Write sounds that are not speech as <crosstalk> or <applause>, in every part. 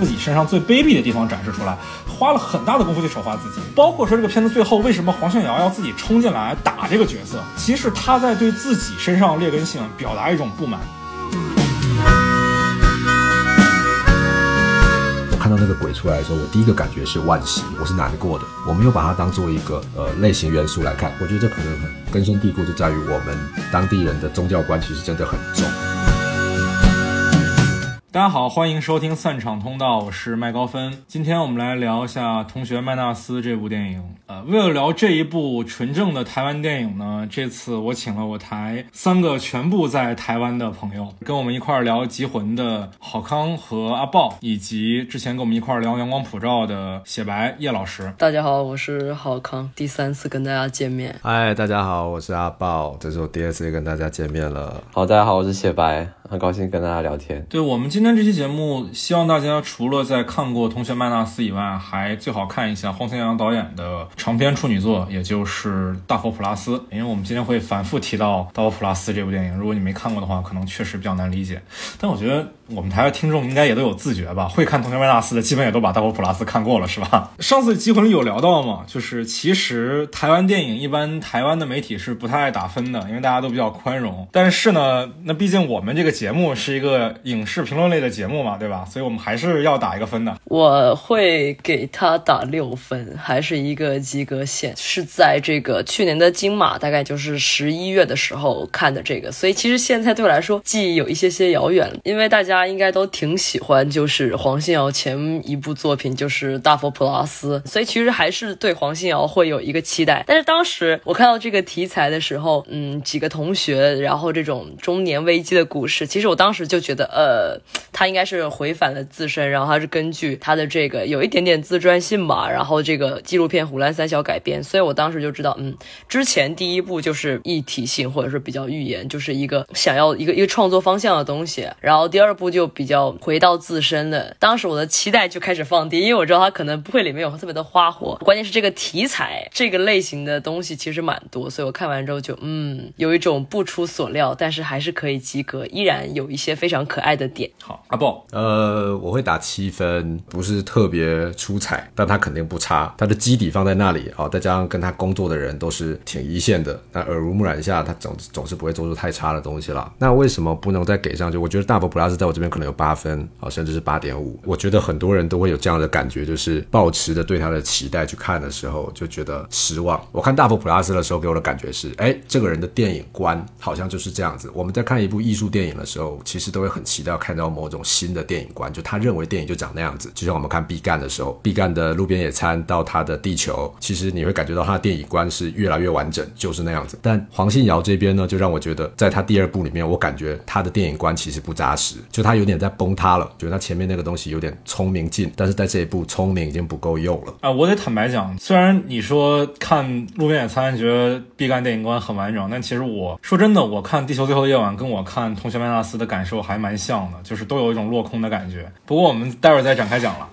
自己身上最卑鄙的地方展示出来，花了很大的功夫去丑化自己。包括说这个片子最后为什么黄信尧要自己冲进来打这个角色，其实他在对自己身上劣根性表达一种不满。我看到那个鬼出来的时候，我第一个感觉是惋惜，我是难过的。我没有把它当做一个呃类型元素来看，我觉得这可能很根深蒂固，就在于我们当地人的宗教观其实真的很重。大家好，欢迎收听散场通道，我是麦高芬。今天我们来聊一下《同学麦纳斯》这部电影。呃，为了聊这一部纯正的台湾电影呢，这次我请了我台三个全部在台湾的朋友，跟我们一块儿聊《集魂》的郝康和阿豹，以及之前跟我们一块儿聊《阳光普照》的写白叶老师。大家好，我是郝康，第三次跟大家见面。嗨，大家好，我是阿豹，这是我第二次跟大家见面了。好，大家好，我是写白，很高兴跟大家聊天。对我们今今天这期节目，希望大家除了在看过《同学麦纳斯》以外，还最好看一下黄天阳导演的长篇处女作，也就是《大佛普拉斯》。因为我们今天会反复提到《大佛普拉斯》这部电影，如果你没看过的话，可能确实比较难理解。但我觉得我们台的听众应该也都有自觉吧，会看《同学麦纳斯》的，基本也都把《大佛普拉斯》看过了，是吧？上次《集魂》里有聊到嘛，就是其实台湾电影一般台湾的媒体是不太爱打分的，因为大家都比较宽容。但是呢，那毕竟我们这个节目是一个影视评论类的节目嘛，对吧？所以我们还是要打一个分的。我会给他打六分，还是一个及格线。是在这个去年的金马，大概就是十一月的时候看的这个，所以其实现在对我来说记忆有一些些遥远。因为大家应该都挺喜欢，就是黄信尧前一部作品就是《大佛普拉斯》，所以其实还是对黄信尧会有一个期待。但是当时我看到这个题材的时候，嗯，几个同学，然后这种中年危机的故事，其实我当时就觉得，呃，他应该是回返了自身，然后他是根据他的这个有一点点自传性吧，然后这个纪录片《虎兰三小》改编，所以我当时就知道，嗯，之前第一部就是一体性或者是比较预言，就是一个想要一个一个创作方向的东西，然后第二部就比较回到自身的，当时我的期待就开始放低，因为我知道它可能不会里面有特别的花火，关键是这个题材这个类型的东西其实蛮多，所以我看完之后就嗯，有一种不出所料，但是还是可以及格，依然有一些非常可爱的点。好，阿豹，呃，我会打七分，不是特别出彩，但他肯定不差，他的基底放在那里啊，再加上跟他工作的人都是挺一线的，那耳濡目染下，他总总是不会做出太差的东西了。那为什么不能再给上去？我觉得大佛普拉斯在我这这边可能有八分啊，甚至是八点五。我觉得很多人都会有这样的感觉，就是抱持着对他的期待去看的时候，就觉得失望。我看大佛普拉斯的时候，给我的感觉是，哎，这个人的电影观好像就是这样子。我们在看一部艺术电影的时候，其实都会很期待看到某种新的电影观，就他认为电影就长那样子。就像我们看毕赣的时候，毕赣的路边野餐到他的地球，其实你会感觉到他的电影观是越来越完整，就是那样子。但黄信尧这边呢，就让我觉得，在他第二部里面，我感觉他的电影观其实不扎实，就他有点在崩塌了。觉得他前面那个东西有点聪明劲，但是在这一步聪明已经不够用了。啊，我得坦白讲，虽然你说看路边野餐觉得毕赣电影观很完整，但其实我说真的，我看《地球最后的夜晚》跟我看《同学麦纳斯》的感受还蛮像的，就是都有一种落空的感觉。不过我们待会儿再展开讲了。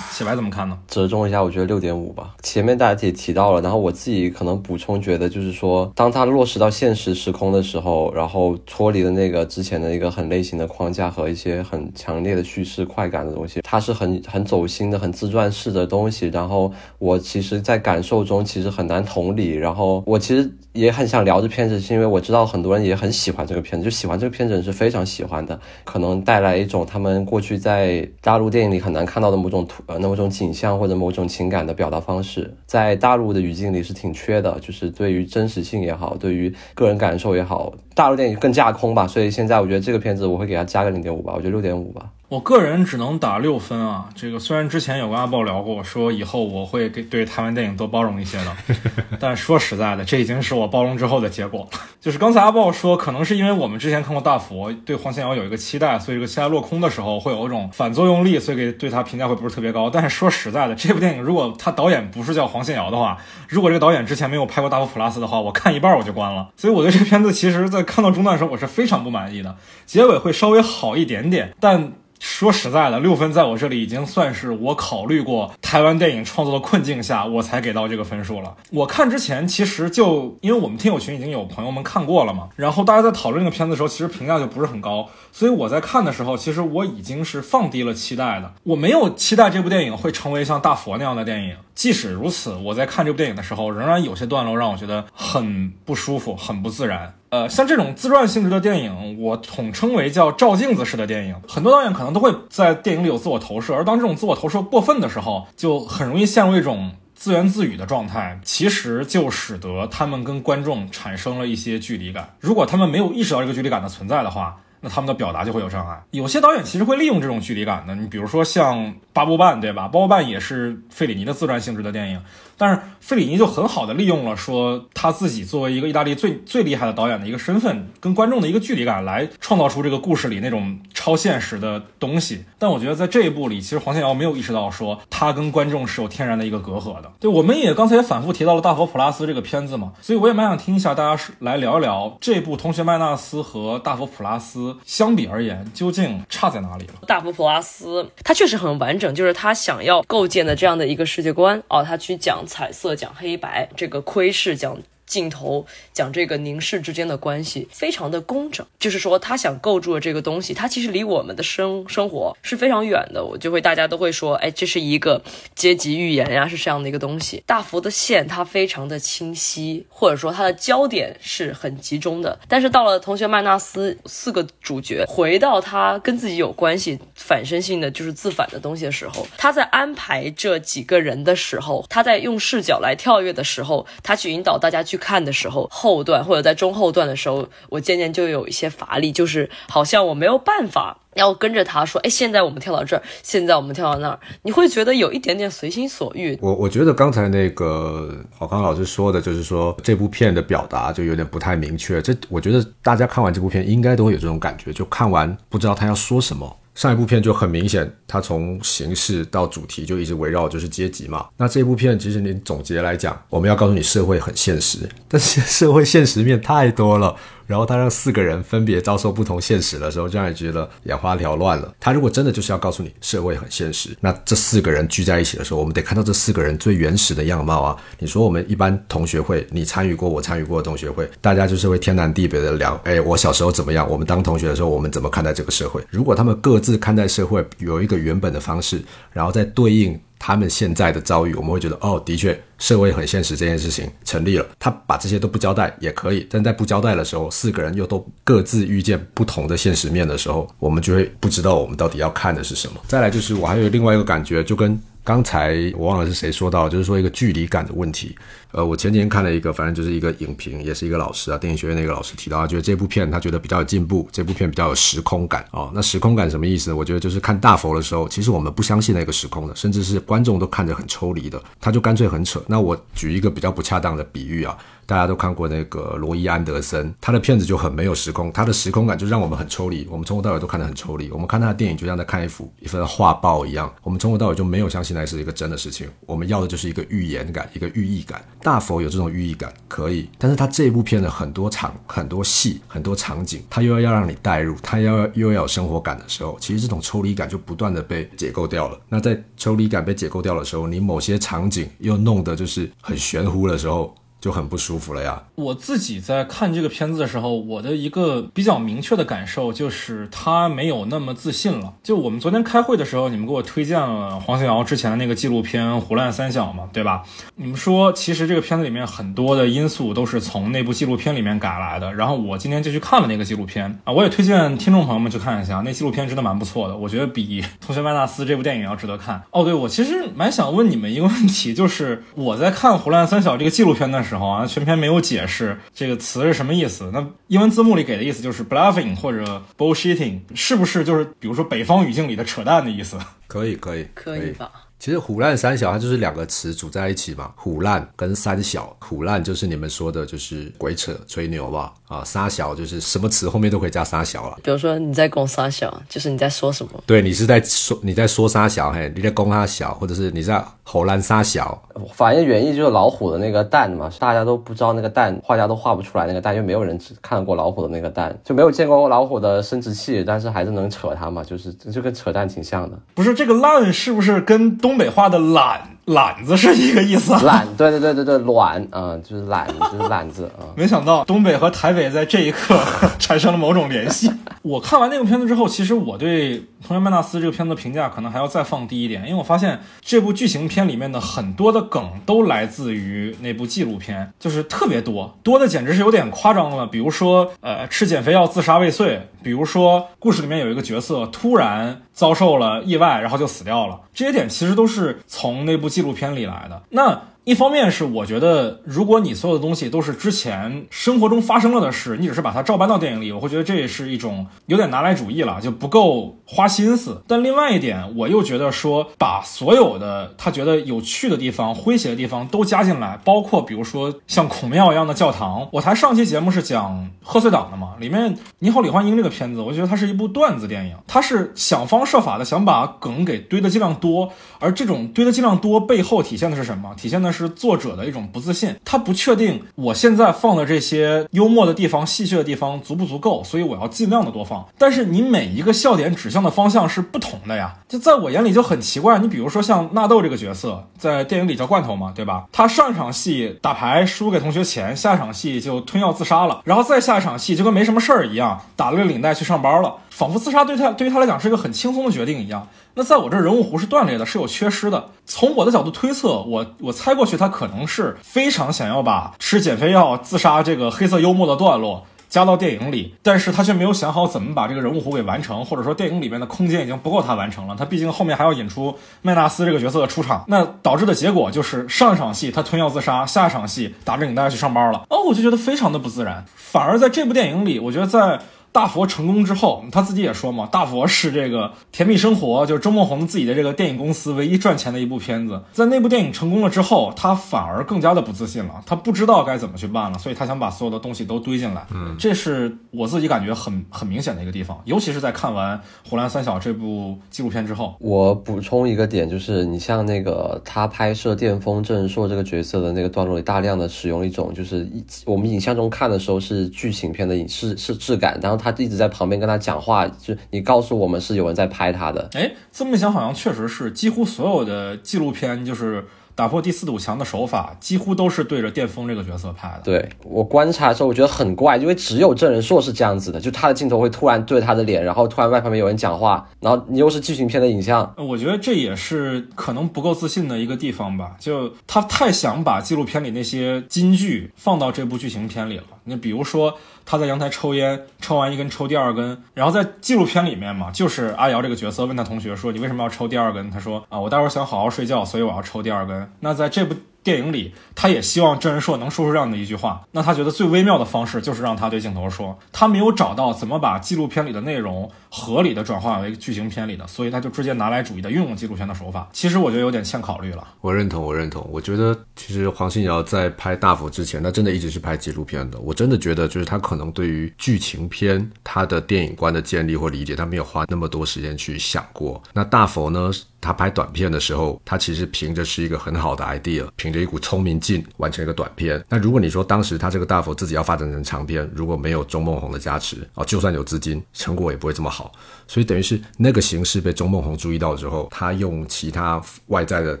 小白怎么看呢？折中一下，我觉得六点五吧。前面大家也提到了，然后我自己可能补充，觉得就是说，当它落实到现实时空的时候，然后脱离了那个之前的一个很类型的框架和一些很强烈的叙事快感的东西，它是很很走心的、很自传式的东西。然后我其实，在感受中其实很难同理。然后我其实也很想聊这片子，是因为我知道很多人也很喜欢这个片子，就喜欢这个片子是非常喜欢的，可能带来一种他们过去在大陆电影里很难看到的某种图。呃，那某种景象或者某种情感的表达方式，在大陆的语境里是挺缺的，就是对于真实性也好，对于个人感受也好，大陆电影更架空吧。所以现在我觉得这个片子我会给它加个零点五吧，我觉得六点五吧。我个人只能打六分啊！这个虽然之前有跟阿豹聊过，说以后我会给对台湾电影多包容一些的，<laughs> 但说实在的，这已经是我包容之后的结果了。<laughs> 就是刚才阿豹说，可能是因为我们之前看过《大佛》，对黄信尧有一个期待，所以这个期待落空的时候会有一种反作用力，所以给对他评价会不是特别高。但是说实在的，这部电影如果他导演不是叫黄信尧的话，如果这个导演之前没有拍过《大佛普拉斯》的话，我看一半我就关了。所以我对这个片子，其实在看到中段的时候，我是非常不满意的。结尾会稍微好一点点，但。说实在的，六分在我这里已经算是我考虑过台湾电影创作的困境下，我才给到这个分数了。我看之前其实就因为我们听友群已经有朋友们看过了嘛，然后大家在讨论这个片子的时候，其实评价就不是很高，所以我在看的时候，其实我已经是放低了期待的。我没有期待这部电影会成为像大佛那样的电影。即使如此，我在看这部电影的时候，仍然有些段落让我觉得很不舒服，很不自然。呃，像这种自传性质的电影，我统称为叫照镜子式的电影。很多导演可能都会在电影里有自我投射，而当这种自我投射过分的时候，就很容易陷入一种自言自语的状态，其实就使得他们跟观众产生了一些距离感。如果他们没有意识到这个距离感的存在的话，那他们的表达就会有障碍。有些导演其实会利用这种距离感的，你比如说像巴布半，对吧？巴布半也是费里尼的自传性质的电影。但是费里尼就很好的利用了说他自己作为一个意大利最最厉害的导演的一个身份，跟观众的一个距离感，来创造出这个故事里那种超现实的东西。但我觉得在这一部里，其实黄天瑶没有意识到说他跟观众是有天然的一个隔阂的。对，我们也刚才也反复提到了《大佛普拉斯》这个片子嘛，所以我也蛮想听一下大家是来聊一聊这部《同学麦纳斯》和《大佛普拉斯》相比而言究竟差在哪里了。大佛普拉斯他确实很完整，就是他想要构建的这样的一个世界观哦，他去讲。彩色讲黑白，这个窥视讲。镜头讲这个凝视之间的关系非常的工整，就是说他想构筑的这个东西，它其实离我们的生生活是非常远的。我就会大家都会说，哎，这是一个阶级寓言呀，是这样的一个东西。大幅的线它非常的清晰，或者说它的焦点是很集中的。但是到了同学麦纳斯四个主角回到他跟自己有关系、反身性的就是自反的东西的时候，他在安排这几个人的时候，他在用视角来跳跃的时候，他去引导大家去。看的时候，后段或者在中后段的时候，我渐渐就有一些乏力，就是好像我没有办法要跟着他说，哎，现在我们跳到这儿，现在我们跳到那儿，你会觉得有一点点随心所欲。我我觉得刚才那个郝康老师说的，就是说这部片的表达就有点不太明确。这我觉得大家看完这部片应该都会有这种感觉，就看完不知道他要说什么。上一部片就很明显，它从形式到主题就一直围绕就是阶级嘛。那这部片其实你总结来讲，我们要告诉你社会很现实，但是社会现实面太多了。然后他让四个人分别遭受不同现实的时候，就让你觉得眼花缭乱了。他如果真的就是要告诉你社会很现实，那这四个人聚在一起的时候，我们得看到这四个人最原始的样貌啊！你说我们一般同学会，你参与过，我参与过的同学会，大家就是会天南地北的聊，哎，我小时候怎么样？我们当同学的时候，我们怎么看待这个社会？如果他们各自看待社会有一个原本的方式，然后再对应。他们现在的遭遇，我们会觉得哦，的确社会很现实，这件事情成立了。他把这些都不交代也可以，但在不交代的时候，四个人又都各自遇见不同的现实面的时候，我们就会不知道我们到底要看的是什么。再来就是我还有另外一个感觉，就跟。刚才我忘了是谁说到，就是说一个距离感的问题。呃，我前几天看了一个，反正就是一个影评，也是一个老师啊，电影学院的一个老师提到，他觉得这部片他觉得比较有进步，这部片比较有时空感哦。那时空感什么意思？我觉得就是看大佛的时候，其实我们不相信那个时空的，甚至是观众都看着很抽离的，他就干脆很扯。那我举一个比较不恰当的比喻啊。大家都看过那个罗伊安德森，他的片子就很没有时空，他的时空感就让我们很抽离，我们从头到尾都看得很抽离。我们看他的电影就像在看一幅一份画报一样，我们从头到尾就没有相信那是一个真的事情。我们要的就是一个预言感，一个寓意感。大佛有这种寓意感可以，但是他这一部片的很多场、很多戏、很多场景，他又要让你带入，他要又要有生活感的时候，其实这种抽离感就不断的被解构掉了。那在抽离感被解构掉的时候，你某些场景又弄得就是很玄乎的时候。就很不舒服了呀。我自己在看这个片子的时候，我的一个比较明确的感受就是他没有那么自信了。就我们昨天开会的时候，你们给我推荐了黄信尧之前的那个纪录片《胡乱三小》嘛，对吧？你们说其实这个片子里面很多的因素都是从那部纪录片里面改来的。然后我今天就去看了那个纪录片啊，我也推荐听众朋友们去看一下，那纪录片真的蛮不错的，我觉得比《同学麦纳斯》这部电影要值得看。哦，对，我其实蛮想问你们一个问题，就是我在看《胡乱三小》这个纪录片的时候。时候啊，全篇没有解释这个词是什么意思。那英文字幕里给的意思就是 bluffing 或者 bullshitting，是不是就是比如说北方语境里的扯淡的意思？可以，可以，可以吧？其实虎烂三小它就是两个词组在一起嘛，虎烂跟三小。虎烂就是你们说的就是鬼扯吹牛吧，啊，三小就是什么词后面都可以加三小了。比如说你在攻三小，就是你在说什么？对你是在说你在说三小，嘿，你在攻他小，或者是你在吼烂沙小。反正原意就是老虎的那个蛋嘛，大家都不知道那个蛋，画家都画不出来那个蛋，因为没有人看过老虎的那个蛋，就没有见过老虎的生殖器，但是还是能扯它嘛，就是就跟扯蛋挺像的。不是这个烂是不是跟东东北话的懒懒子是一个意思啊？懒，对对对对对，卵啊、就是懒，就是懒字啊。<laughs> 没想到东北和台北在这一刻 <laughs> 产生了某种联系。我看完那个片子之后，其实我对《同学麦纳斯》这个片子的评价可能还要再放低一点，因为我发现这部剧情片里面的很多的梗都来自于那部纪录片，就是特别多，多的简直是有点夸张了。比如说，呃，吃减肥药自杀未遂，比如说故事里面有一个角色突然遭受了意外，然后就死掉了，这些点其实都是从那部纪录片里来的。那一方面是我觉得，如果你所有的东西都是之前生活中发生了的事，你只是把它照搬到电影里，我会觉得这也是一种有点拿来主义了，就不够花心思。但另外一点，我又觉得说，把所有的他觉得有趣的地方、诙谐的地方都加进来，包括比如说像孔庙一样的教堂。我台上期节目是讲贺岁档的嘛，里面《你好，李焕英》这个片子，我觉得它是一部段子电影，它是想方设法的想把梗给堆的尽量多，而这种堆的尽量多背后体现的是什么？体现的是作者的一种不自信，他不确定我现在放的这些幽默的地方、戏谑的地方足不足够，所以我要尽量的多放。但是你每一个笑点指向的方向是不同的呀，就在我眼里就很奇怪。你比如说像纳豆这个角色，在电影里叫罐头嘛，对吧？他上一场戏打牌输给同学钱，下一场戏就吞药自杀了，然后再下一场戏就跟没什么事儿一样，打了个领带去上班了，仿佛自杀对他对于他来讲是一个很轻松的决定一样。那在我这人物弧是断裂的，是有缺失的。从我的角度推测，我我猜过去，他可能是非常想要把吃减肥药自杀这个黑色幽默的段落加到电影里，但是他却没有想好怎么把这个人物弧给完成，或者说电影里面的空间已经不够他完成了。他毕竟后面还要引出麦纳斯这个角色的出场，那导致的结果就是上一场戏他吞药自杀，下一场戏打着领带去上班了。哦，我就觉得非常的不自然。反而在这部电影里，我觉得在。大佛成功之后，他自己也说嘛，大佛是这个《甜蜜生活》，就是周梦红自己的这个电影公司唯一赚钱的一部片子。在那部电影成功了之后，他反而更加的不自信了，他不知道该怎么去办了，所以他想把所有的东西都堆进来。嗯，这是我自己感觉很很明显的一个地方，尤其是在看完《湖南三小》这部纪录片之后。我补充一个点，就是你像那个他拍摄电风正硕这个角色的那个段落里，大量的使用一种就是我们影像中看的时候是剧情片的影视是质感，然后他一直在旁边跟他讲话，就你告诉我们是有人在拍他的。哎，这么一想，好像确实是几乎所有的纪录片，就是打破第四堵墙的手法，几乎都是对着电风这个角色拍的。对我观察的时候，我觉得很怪，因为只有郑仁硕是这样子的，就他的镜头会突然对他的脸，然后突然外旁边有人讲话，然后你又是剧情片的影像，我觉得这也是可能不够自信的一个地方吧。就他太想把纪录片里那些金句放到这部剧情片里了。你比如说。他在阳台抽烟，抽完一根抽第二根，然后在纪录片里面嘛，就是阿瑶这个角色问他同学说：“你为什么要抽第二根？”他说：“啊，我待会儿想好好睡觉，所以我要抽第二根。”那在这部电影里，他也希望真人硕能说出这样的一句话。那他觉得最微妙的方式就是让他对镜头说，他没有找到怎么把纪录片里的内容合理的转化为剧情片里的，所以他就直接拿来主义的运用纪录片的手法。其实我觉得有点欠考虑了。我认同，我认同。我觉得其实黄信尧在拍《大佛》之前，他真的一直是拍纪录片的。我真的觉得，就是他可能对于剧情片他的电影观的建立或理解，他没有花那么多时间去想过。那《大佛》呢？他拍短片的时候，他其实凭着是一个很好的 idea，凭着一股聪明劲完成一个短片。那如果你说当时他这个大佛自己要发展成长片，如果没有钟梦红的加持啊，就算有资金，成果也不会这么好。所以等于是那个形式被钟梦红注意到之后，他用其他外在的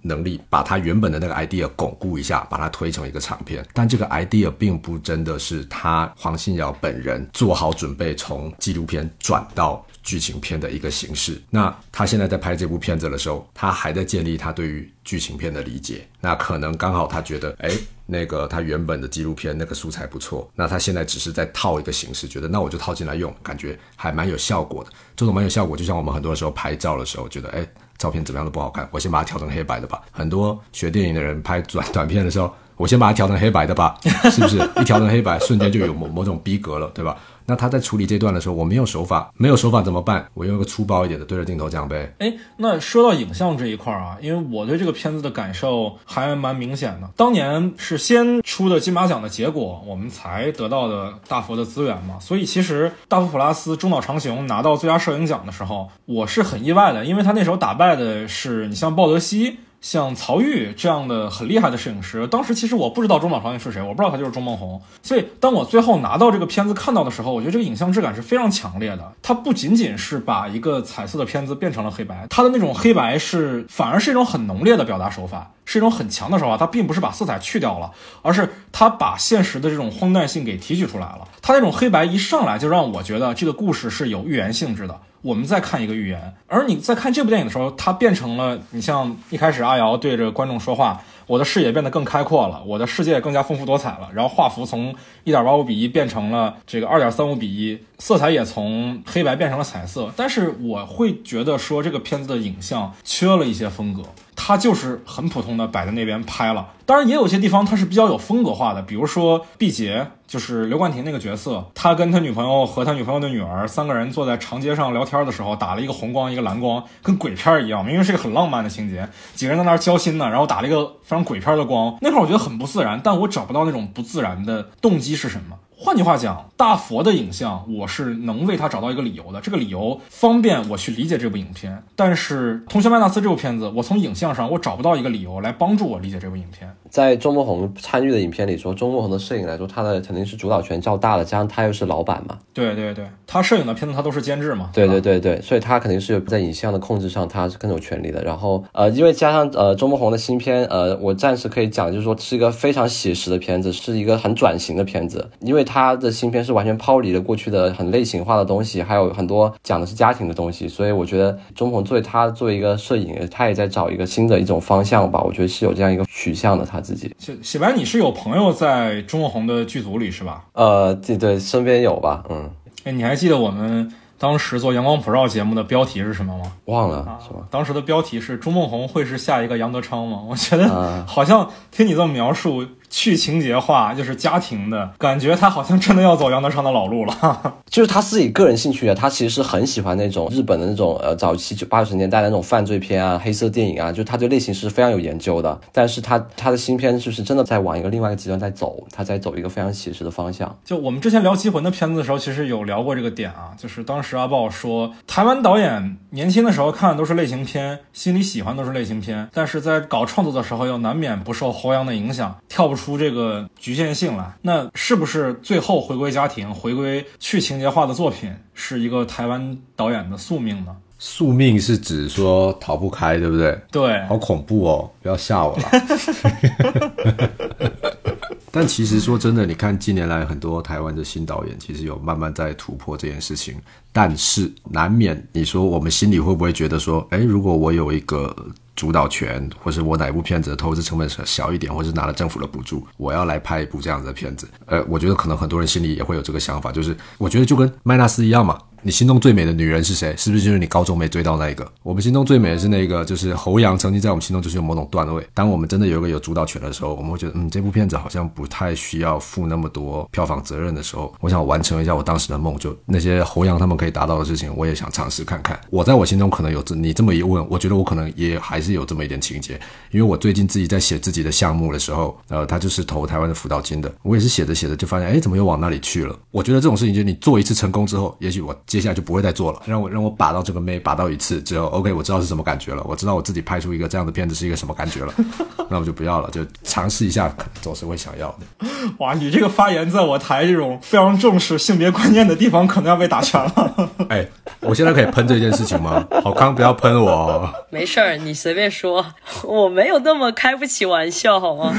能力把他原本的那个 idea 巩固一下，把它推成一个长片。但这个 idea 并不真的是他黄信尧本人做好准备从纪录片转到。剧情片的一个形式。那他现在在拍这部片子的时候，他还在建立他对于剧情片的理解。那可能刚好他觉得，哎，那个他原本的纪录片那个素材不错。那他现在只是在套一个形式，觉得那我就套进来用，感觉还蛮有效果的。这种蛮有效果，就像我们很多时候拍照的时候，觉得，哎，照片怎么样都不好看，我先把它调成黑白的吧。很多学电影的人拍短短片的时候，我先把它调成黑白的吧，是不是？一调成黑白，瞬间就有某某种逼格了，对吧？那他在处理这段的时候，我没有手法，没有手法怎么办？我用一个粗暴一点的对着镜头讲呗。哎，那说到影像这一块啊，因为我对这个片子的感受还蛮明显的。当年是先出的金马奖的结果，我们才得到的大佛的资源嘛，所以其实大佛普拉斯中岛长雄拿到最佳摄影奖的时候，我是很意外的，因为他那时候打败的是你像鲍德西。像曹郁这样的很厉害的摄影师，当时其实我不知道中岛长雄是谁，我不知道他就是钟孟宏。所以当我最后拿到这个片子看到的时候，我觉得这个影像质感是非常强烈的。它不仅仅是把一个彩色的片子变成了黑白，它的那种黑白是反而是一种很浓烈的表达手法，是一种很强的手法。它并不是把色彩去掉了，而是它把现实的这种荒诞性给提取出来了。它那种黑白一上来就让我觉得这个故事是有寓言性质的。我们再看一个寓言，而你在看这部电影的时候，它变成了你像一开始阿瑶对着观众说话，我的视野变得更开阔了，我的世界更加丰富多彩了。然后画幅从一点八五比一变成了这个二点三五比一，色彩也从黑白变成了彩色。但是我会觉得说这个片子的影像缺了一些风格。他就是很普通的摆在那边拍了，当然也有些地方他是比较有风格化的，比如说毕节，就是刘冠廷那个角色，他跟他女朋友和他女朋友的女儿三个人坐在长街上聊天的时候，打了一个红光一个蓝光，跟鬼片一样，明明是一个很浪漫的情节，几个人在那儿交心呢，然后打了一个非常鬼片的光，那块我觉得很不自然，但我找不到那种不自然的动机是什么。换句话讲，大佛的影像，我是能为他找到一个理由的。这个理由方便我去理解这部影片。但是《同学麦纳斯》这部片子，我从影像上我找不到一个理由来帮助我理解这部影片。在周梦红参与的影片里说，周梦红的摄影来说，他的肯定是主导权较大的，加上他又是老板嘛。对对对，他摄影的片子他都是监制嘛。对对对对，所以他肯定是有在影像的控制上，他是更有权利的。然后呃，因为加上呃周梦红的新片，呃，我暂时可以讲，就是说是一个非常写实的片子，是一个很转型的片子，因为他的新片。是完全抛离了过去的很类型化的东西，还有很多讲的是家庭的东西，所以我觉得钟鹏作为他作为一个摄影，他也在找一个新的一种方向吧。我觉得是有这样一个取向的他自己。写写白，你是有朋友在钟孟宏的剧组里是吧？呃，对对，身边有吧，嗯。哎，你还记得我们当时做阳光普照节目的标题是什么吗？忘了，是吧？当时的标题是钟梦红会是下一个杨德昌吗？我觉得好像听你这么描述。去情节化就是家庭的感觉，他好像真的要走杨德昌的老路了。<laughs> 就是他自己个人兴趣啊，他其实是很喜欢那种日本的那种呃早期九八十年代的那种犯罪片啊、黑色电影啊，就他对类型是非常有研究的。但是他他的新片就是真的在往一个另外一个极端在走，他在走一个非常写实的方向。就我们之前聊《棋魂》的片子的时候，其实有聊过这个点啊，就是当时阿豹说，台湾导演年轻的时候看的都是类型片，心里喜欢都是类型片，但是在搞创作的时候又难免不受侯阳的影响，跳不出这个。局限性来，那是不是最后回归家庭、回归去情节化的作品，是一个台湾导演的宿命呢？宿命是指说逃不开，对不对？对，好恐怖哦！不要吓我了。<laughs> 但其实说真的，你看近年来很多台湾的新导演，其实有慢慢在突破这件事情，但是难免你说我们心里会不会觉得说，哎，如果我有一个。主导权，或是我哪部片子的投资成本小一点，或是拿了政府的补助，我要来拍一部这样子的片子。呃，我觉得可能很多人心里也会有这个想法，就是我觉得就跟麦纳斯一样嘛。你心中最美的女人是谁？是不是就是你高中没追到那一个？我们心中最美的是那个，就是侯阳曾经在我们心中就是有某种段位。当我们真的有一个有主导权的时候，我们会觉得，嗯，这部片子好像不太需要负那么多票房责任的时候，我想完成一下我当时的梦，就那些侯阳他们可以达到的事情，我也想尝试看看。我在我心中可能有这你这么一问，我觉得我可能也还是有这么一点情节，因为我最近自己在写自己的项目的时候，呃，他就是投台湾的辅导金的，我也是写着写着就发现，哎，怎么又往那里去了？我觉得这种事情就是你做一次成功之后，也许我接下来就不会再做了。让我让我把到这个妹，把到一次之后，OK，我知道是什么感觉了，我知道我自己拍出一个这样的片子是一个什么感觉了，<laughs> 那我就不要了，就尝试一下，可能总是会想要的。<laughs> 哇，你这个发言在我台这种非常重视性别观念的地方，可能要被打拳了。<laughs> 哎，我现在可以喷这件事情吗？好康，不要喷我。没事儿，你随便说，我没有那么开不起玩笑，好吗？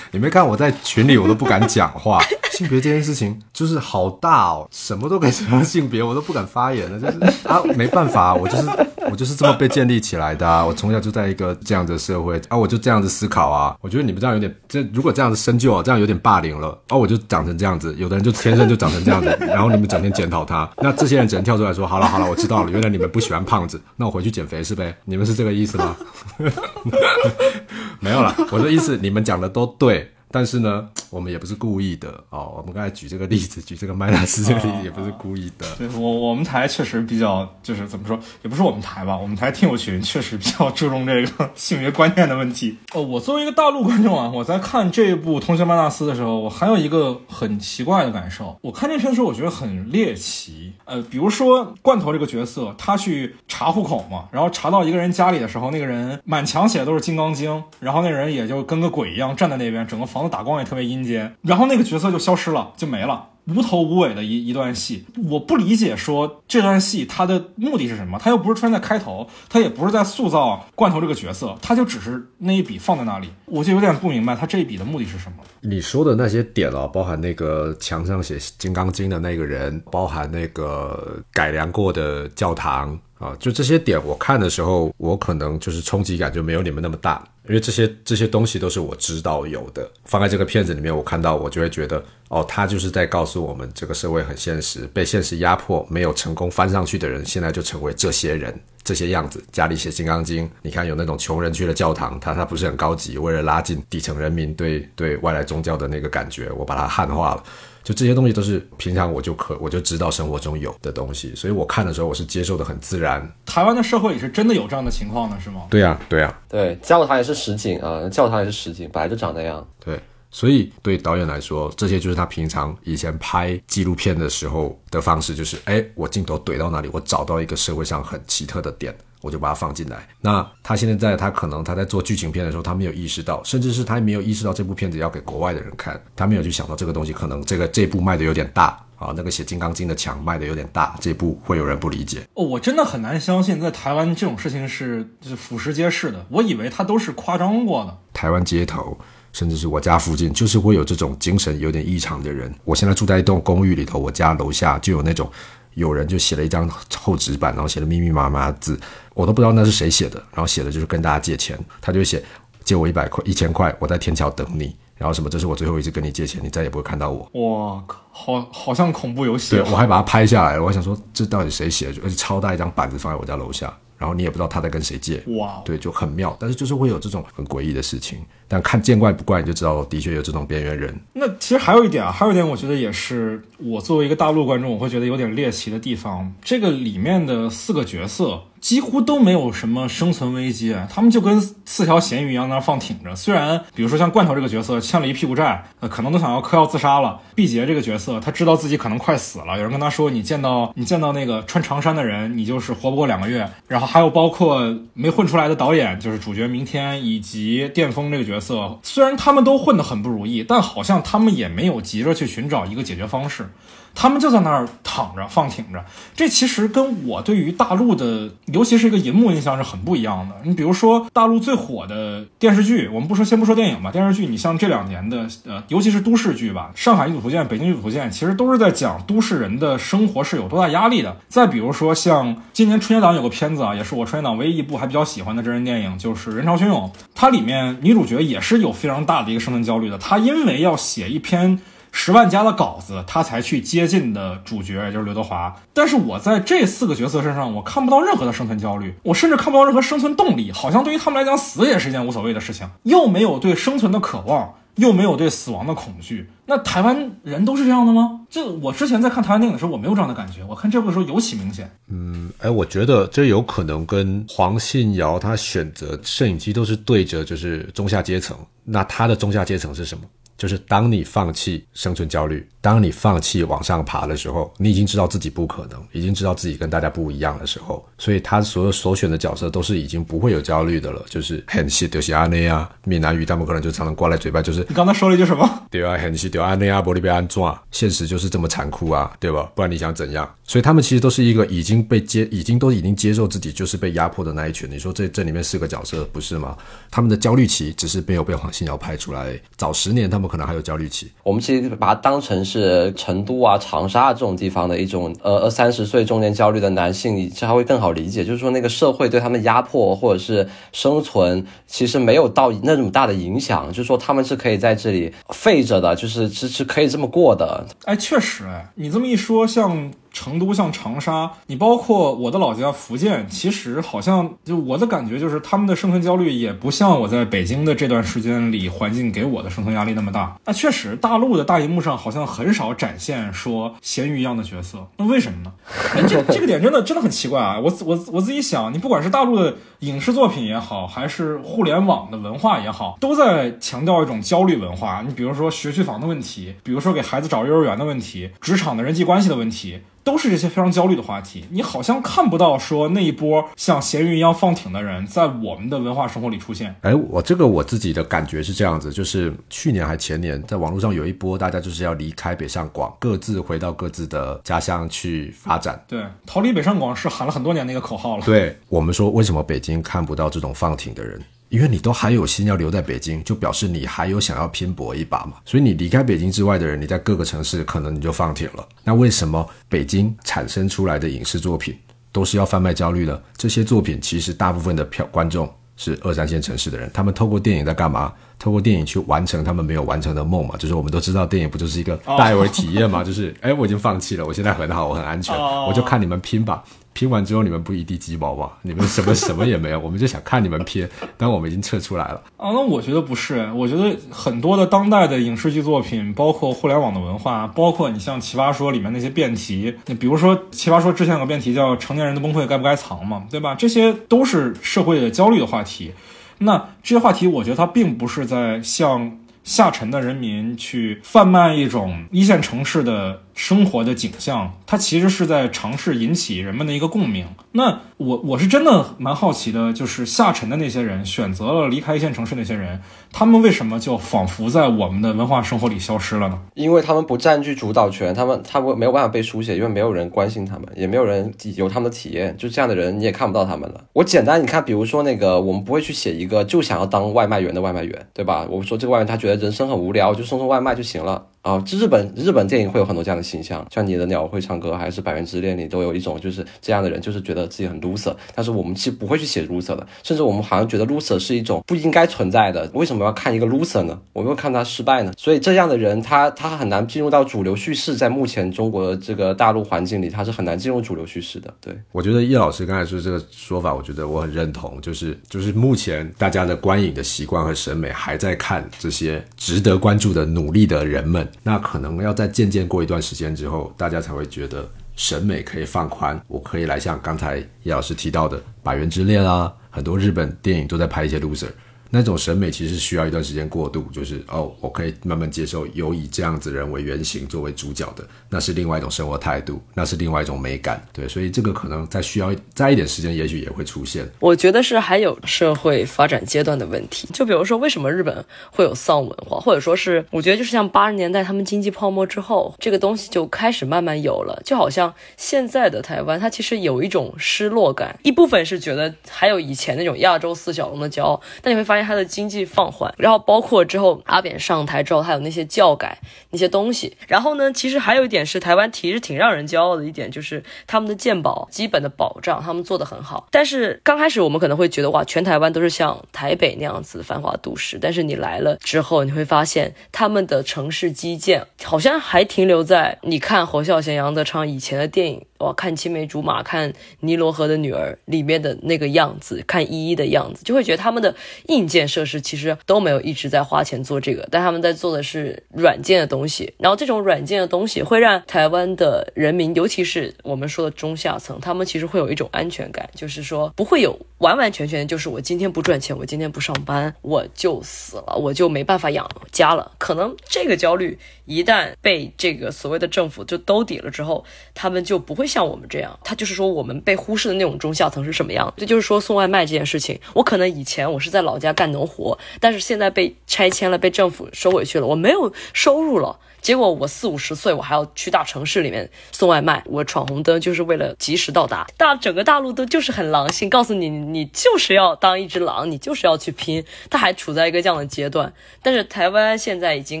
你没看我在群里，我都不敢讲话。性别这件事情就是好大哦，什么都可以成性别，我都不敢发言了。就是啊，没办法，我就是我就是这么被建立起来的。啊。我从小就在一个这样的社会啊，我就这样子思考啊。我觉得你们这样有点，这如果这样子深究啊，这样有点霸凌了。哦，我就长成这样子，有的人就天生就长成这样子，然后你们整天检讨他，那这些人只能跳出来说：好了好了，我知道了，原来你们不喜欢胖子，那我回去减肥是呗？你们是这个意思吗？<laughs> 没有了，我的意思，你们讲的都对。但是呢，<tsk> 我们也不是故意的哦。我们刚才举这个例子，<laughs> 举这个麦纳斯这个例子，也不是故意的。对我我们台确实比较就是怎么说，也不是我们台吧，我们台听友群 <laughs> 确实比较注重这个 <laughs> 性别观念的问题。哦，我作为一个大陆观众啊，我在看这部《通宵麦纳斯》的时候，我还有一个很奇怪的感受。我看这片的时候，我觉得很猎奇。呃，比如说罐头这个角色，他去查户口嘛，然后查到一个人家里的时候，那个人满墙写的都是《金刚经》，然后那人也就跟个鬼一样站在那边，整个房子打光也特别阴间，然后那个角色就消失了，就没了。无头无尾的一一段戏，我不理解说这段戏它的目的是什么？他又不是出现在开头，他也不是在塑造罐头这个角色，他就只是那一笔放在那里，我就有点不明白他这一笔的目的是什么。你说的那些点啊，包含那个墙上写《金刚经》的那个人，包含那个改良过的教堂啊，就这些点，我看的时候，我可能就是冲击感就没有你们那么大。因为这些这些东西都是我知道有的，放在这个片子里面，我看到我就会觉得，哦，他就是在告诉我们，这个社会很现实，被现实压迫，没有成功翻上去的人，现在就成为这些人这些样子。家里写《金刚经》，你看有那种穷人去了教堂，他他不是很高级，为了拉近底层人民对对外来宗教的那个感觉，我把它汉化了。就这些东西都是平常我就可我就知道生活中有的东西，所以我看的时候我是接受的很自然。台湾的社会也是真的有这样的情况的，是吗？对呀，对呀，对，教堂也是实景啊，教堂也是实景，本来就长那样。对，所以对导演来说，这些就是他平常以前拍纪录片的时候的方式，就是哎，我镜头怼到哪里，我找到一个社会上很奇特的点。我就把它放进来。那他现在在，他可能他在做剧情片的时候，他没有意识到，甚至是他没有意识到这部片子要给国外的人看，他没有去想到这个东西可能这个这部卖的有点大啊，那个写《金刚经》的墙卖的有点大，这部会有人不理解。哦，我真的很难相信在台湾这种事情是是俯拾皆是的，我以为他都是夸张过的。台湾街头，甚至是我家附近，就是会有这种精神有点异常的人。我现在住在一栋公寓里头，我家楼下就有那种。有人就写了一张厚纸板，然后写了密密麻麻的字，我都不知道那是谁写的。然后写的就是跟大家借钱，他就写借我一百块、一千块，我在天桥等你。然后什么，这是我最后一次跟你借钱，你再也不会看到我。哇靠，好好像恐怖游戏。对，我还把它拍下来了。我想说，这到底谁写的？而且超大一张板子放在我家楼下。然后你也不知道他在跟谁借，哇，对，就很妙。但是就是会有这种很诡异的事情，但看见怪不怪，你就知道的确有这种边缘人。那其实还有一点啊，还有一点，我觉得也是我作为一个大陆观众，我会觉得有点猎奇的地方。这个里面的四个角色。几乎都没有什么生存危机，他们就跟四条咸鱼一样在那放挺着。虽然，比如说像罐头这个角色欠了一屁股债，呃，可能都想要嗑药自杀了。毕节这个角色，他知道自己可能快死了，有人跟他说：“你见到你见到那个穿长衫的人，你就是活不过两个月。”然后还有包括没混出来的导演，就是主角明天以及电风这个角色，虽然他们都混得很不如意，但好像他们也没有急着去寻找一个解决方式。他们就在那儿躺着放挺着，这其实跟我对于大陆的，尤其是一个银幕印象是很不一样的。你比如说大陆最火的电视剧，我们不说先不说电影吧，电视剧你像这两年的，呃，尤其是都市剧吧，《上海一组图鉴》《北京一组图鉴》，其实都是在讲都市人的生活是有多大压力的。再比如说像今年春节档有个片子啊，也是我春节档唯一一部还比较喜欢的真人电影，就是《人潮汹涌》，它里面女主角也是有非常大的一个生存焦虑的，她因为要写一篇。十万加的稿子，他才去接近的主角，也就是刘德华。但是我在这四个角色身上，我看不到任何的生存焦虑，我甚至看不到任何生存动力。好像对于他们来讲，死也是一件无所谓的事情，又没有对生存的渴望，又没有对死亡的恐惧。那台湾人都是这样的吗？这我之前在看台湾电影的时候，我没有这样的感觉。我看这部的时候尤其明显。嗯，哎，我觉得这有可能跟黄信尧他选择摄影机都是对着就是中下阶层，那他的中下阶层是什么？就是当你放弃生存焦虑，当你放弃往上爬的时候，你已经知道自己不可能，已经知道自己跟大家不一样的时候，所以他所有所选的角色都是已经不会有焦虑的了。就是很西丢西阿内啊，闽南语他们可能就常常挂在嘴巴，就是你刚才说了一句什么？对啊，很西丢阿内啊，玻璃被安装，现实就是这么残酷啊，对吧？不然你想怎样？所以他们其实都是一个已经被接，已经都已经接受自己就是被压迫的那一群。你说这这里面四个角色不是吗？他们的焦虑期只是没有被黄信尧拍出来，早十年他们。可能还有焦虑期。我们其实把它当成是是成都啊、长沙这种地方的一种呃二三十岁中年焦虑的男性，这还会更好理解。就是说，那个社会对他们压迫或者是生存，其实没有到那么大的影响。就是说，他们是可以在这里废着的，就是其实可以这么过的。哎，确实，哎，你这么一说，像。成都、像长沙，你包括我的老家福建，其实好像就我的感觉就是他们的生存焦虑也不像我在北京的这段时间里环境给我的生存压力那么大。那确实，大陆的大荧幕上好像很少展现说咸鱼一样的角色，那为什么呢？哎，这 <laughs> 这个点真的真的很奇怪啊！我我我自己想，你不管是大陆的影视作品也好，还是互联网的文化也好，都在强调一种焦虑文化。你比如说学区房的问题，比如说给孩子找幼儿园的问题，职场的人际关系的问题。都是这些非常焦虑的话题，你好像看不到说那一波像咸鱼一样放挺的人在我们的文化生活里出现。哎，我这个我自己的感觉是这样子，就是去年还前年，在网络上有一波，大家就是要离开北上广，各自回到各自的家乡去发展。对，逃离北上广是喊了很多年的一个口号了。对我们说，为什么北京看不到这种放挺的人？因为你都还有心要留在北京，就表示你还有想要拼搏一把嘛。所以你离开北京之外的人，你在各个城市可能你就放铁了。那为什么北京产生出来的影视作品都是要贩卖焦虑呢？这些作品其实大部分的票观众是二三线城市的人，他们透过电影在干嘛？透过电影去完成他们没有完成的梦嘛。就是我们都知道，电影不就是一个代为体验嘛？就是哎，我已经放弃了，我现在很好，我很安全，我就看你们拼吧。拼完之后，你们不一地鸡毛吗？<laughs> 你们什么什么也没有，我们就想看你们拼，但我们已经撤出来了。啊，那我觉得不是，我觉得很多的当代的影视剧作品，包括互联网的文化，包括你像《奇葩说》里面那些辩题，你比如说《奇葩说》之前有个辩题叫“成年人的崩溃该不该藏”嘛，对吧？这些都是社会的焦虑的话题。那这些话题，我觉得它并不是在向下沉的人民去贩卖一种一线城市的。生活的景象，它其实是在尝试引起人们的一个共鸣。那我我是真的蛮好奇的，就是下沉的那些人选择了离开一线城市，那些人，他们为什么就仿佛在我们的文化生活里消失了呢？因为他们不占据主导权，他们他们没有办法被书写，因为没有人关心他们，也没有人有他们的体验。就这样的人，你也看不到他们了。我简单，你看，比如说那个，我们不会去写一个就想要当外卖员的外卖员，对吧？我们说这个外卖员他觉得人生很无聊，就送送外卖就行了。啊，这日本日本电影会有很多这样的形象，像你的鸟会唱歌，还是百元之恋里都有一种就是这样的人，就是觉得自己很 loser。但是我们其实不会去写 loser 的，甚至我们好像觉得 loser 是一种不应该存在的。为什么要看一个 loser 呢？我们要看他失败呢？所以这样的人，他他很难进入到主流叙事，在目前中国的这个大陆环境里，他是很难进入主流叙事的。对我觉得叶老师刚才说这个说法，我觉得我很认同，就是就是目前大家的观影的习惯和审美还在看这些值得关注的努力的人们。那可能要在渐渐过一段时间之后，大家才会觉得审美可以放宽，我可以来像刚才叶老师提到的《百元之恋》啊，很多日本电影都在拍一些 loser。那种审美其实需要一段时间过渡，就是哦，我可以慢慢接受有以这样子人为原型作为主角的，那是另外一种生活态度，那是另外一种美感，对，所以这个可能在需要再一点时间，也许也会出现。我觉得是还有社会发展阶段的问题，就比如说为什么日本会有丧文化，或者说是我觉得就是像八十年代他们经济泡沫之后，这个东西就开始慢慢有了，就好像现在的台湾，它其实有一种失落感，一部分是觉得还有以前那种亚洲四小龙的骄傲，但你会发现。他的经济放缓，然后包括之后阿扁上台之后，他有那些教改那些东西。然后呢，其实还有一点是台湾其实挺让人骄傲的一点，就是他们的健保基本的保障，他们做的很好。但是刚开始我们可能会觉得哇，全台湾都是像台北那样子繁华都市。但是你来了之后，你会发现他们的城市基建好像还停留在你看侯孝贤、杨德昌以前的电影。哇，看青梅竹马，看尼罗河的女儿里面的那个样子，看依依的样子，就会觉得他们的硬件设施其实都没有一直在花钱做这个，但他们在做的是软件的东西。然后这种软件的东西会让台湾的人民，尤其是我们说的中下层，他们其实会有一种安全感，就是说不会有完完全全就是我今天不赚钱，我今天不上班，我就死了，我就没办法养家了。可能这个焦虑一旦被这个所谓的政府就兜底了之后，他们就不会。像我们这样，他就是说我们被忽视的那种中下层是什么样？这就是说送外卖这件事情，我可能以前我是在老家干农活，但是现在被拆迁了，被政府收回去了，我没有收入了。结果我四五十岁，我还要去大城市里面送外卖，我闯红灯就是为了及时到达。大整个大陆都就是很狼性，告诉你你就是要当一只狼，你就是要去拼。他还处在一个这样的阶段，但是台湾现在已经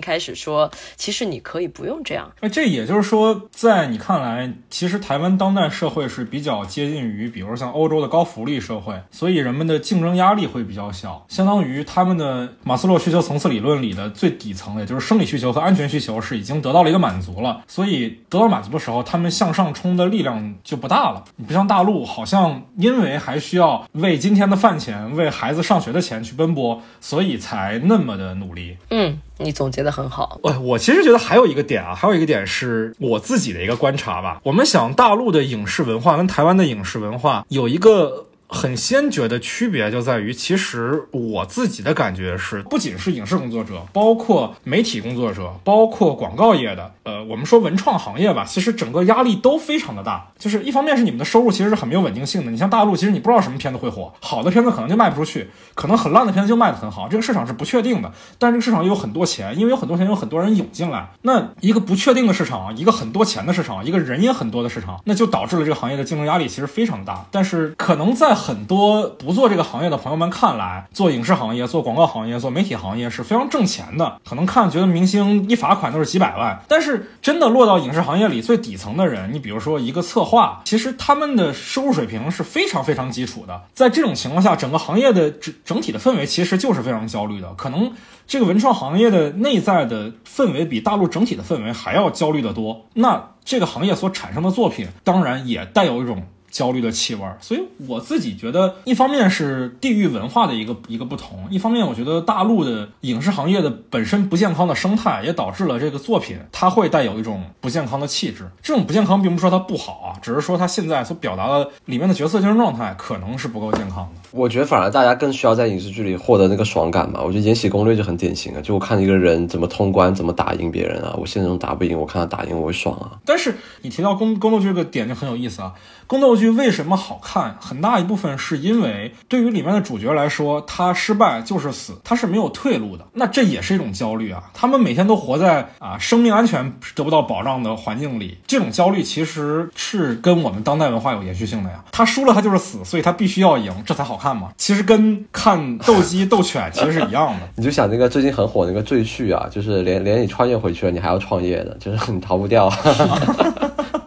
开始说，其实你可以不用这样。那这也就是说，在你看来，其实台湾当代社会是比较接近于，比如像欧洲的高福利社会，所以人们的竞争压力会比较小，相当于他们的马斯洛需求层次理论里的最底层，也就是生理需求和安全需求是。是已经得到了一个满足了，所以得到满足的时候，他们向上冲的力量就不大了。你不像大陆，好像因为还需要为今天的饭钱、为孩子上学的钱去奔波，所以才那么的努力。嗯，你总结的很好。我我其实觉得还有一个点啊，还有一个点是我自己的一个观察吧。我们想大陆的影视文化跟台湾的影视文化有一个。很先决的区别就在于，其实我自己的感觉是，不仅是影视工作者，包括媒体工作者，包括广告业的，呃，我们说文创行业吧，其实整个压力都非常的大。就是一方面是你们的收入其实是很没有稳定性的，你像大陆，其实你不知道什么片子会火，好的片子可能就卖不出去，可能很烂的片子就卖得很好，这个市场是不确定的。但这个市场又有很多钱，因为有很多钱，有很多人涌进来。那一个不确定的市场，一个很多钱的市场，一个人也很多的市场，那就导致了这个行业的竞争压力其实非常大。但是可能在很多不做这个行业的朋友们看来，做影视行业、做广告行业、做媒体行业是非常挣钱的。可能看觉得明星一罚款都是几百万，但是真的落到影视行业里最底层的人，你比如说一个策划，其实他们的收入水平是非常非常基础的。在这种情况下，整个行业的整整体的氛围其实就是非常焦虑的。可能这个文创行业的内在的氛围比大陆整体的氛围还要焦虑的多。那这个行业所产生的作品，当然也带有一种。焦虑的气味儿，所以我自己觉得，一方面是地域文化的一个一个不同，一方面我觉得大陆的影视行业的本身不健康的生态，也导致了这个作品它会带有一种不健康的气质。这种不健康并不是说它不好啊，只是说它现在所表达的里面的角色精神状态可能是不够健康的。我觉得反而大家更需要在影视剧里获得那个爽感嘛。我觉得《延禧攻略》就很典型啊，就我看一个人怎么通关，怎么打赢别人啊，我现实中打不赢，我看他打赢我会爽啊。但是你提到宫宫斗剧这个点就很有意思啊，宫斗剧为什么好？看很大一部分是因为对于里面的主角来说，他失败就是死，他是没有退路的。那这也是一种焦虑啊！他们每天都活在啊生命安全得不到保障的环境里，这种焦虑其实是跟我们当代文化有延续性的呀。他输了他就是死，所以他必须要赢，这才好看嘛。其实跟看斗鸡斗犬其实是一样的。<laughs> 你就想那个最近很火那个赘婿啊，就是连连你穿越回去了，你还要创业的，就是你逃不掉。<laughs>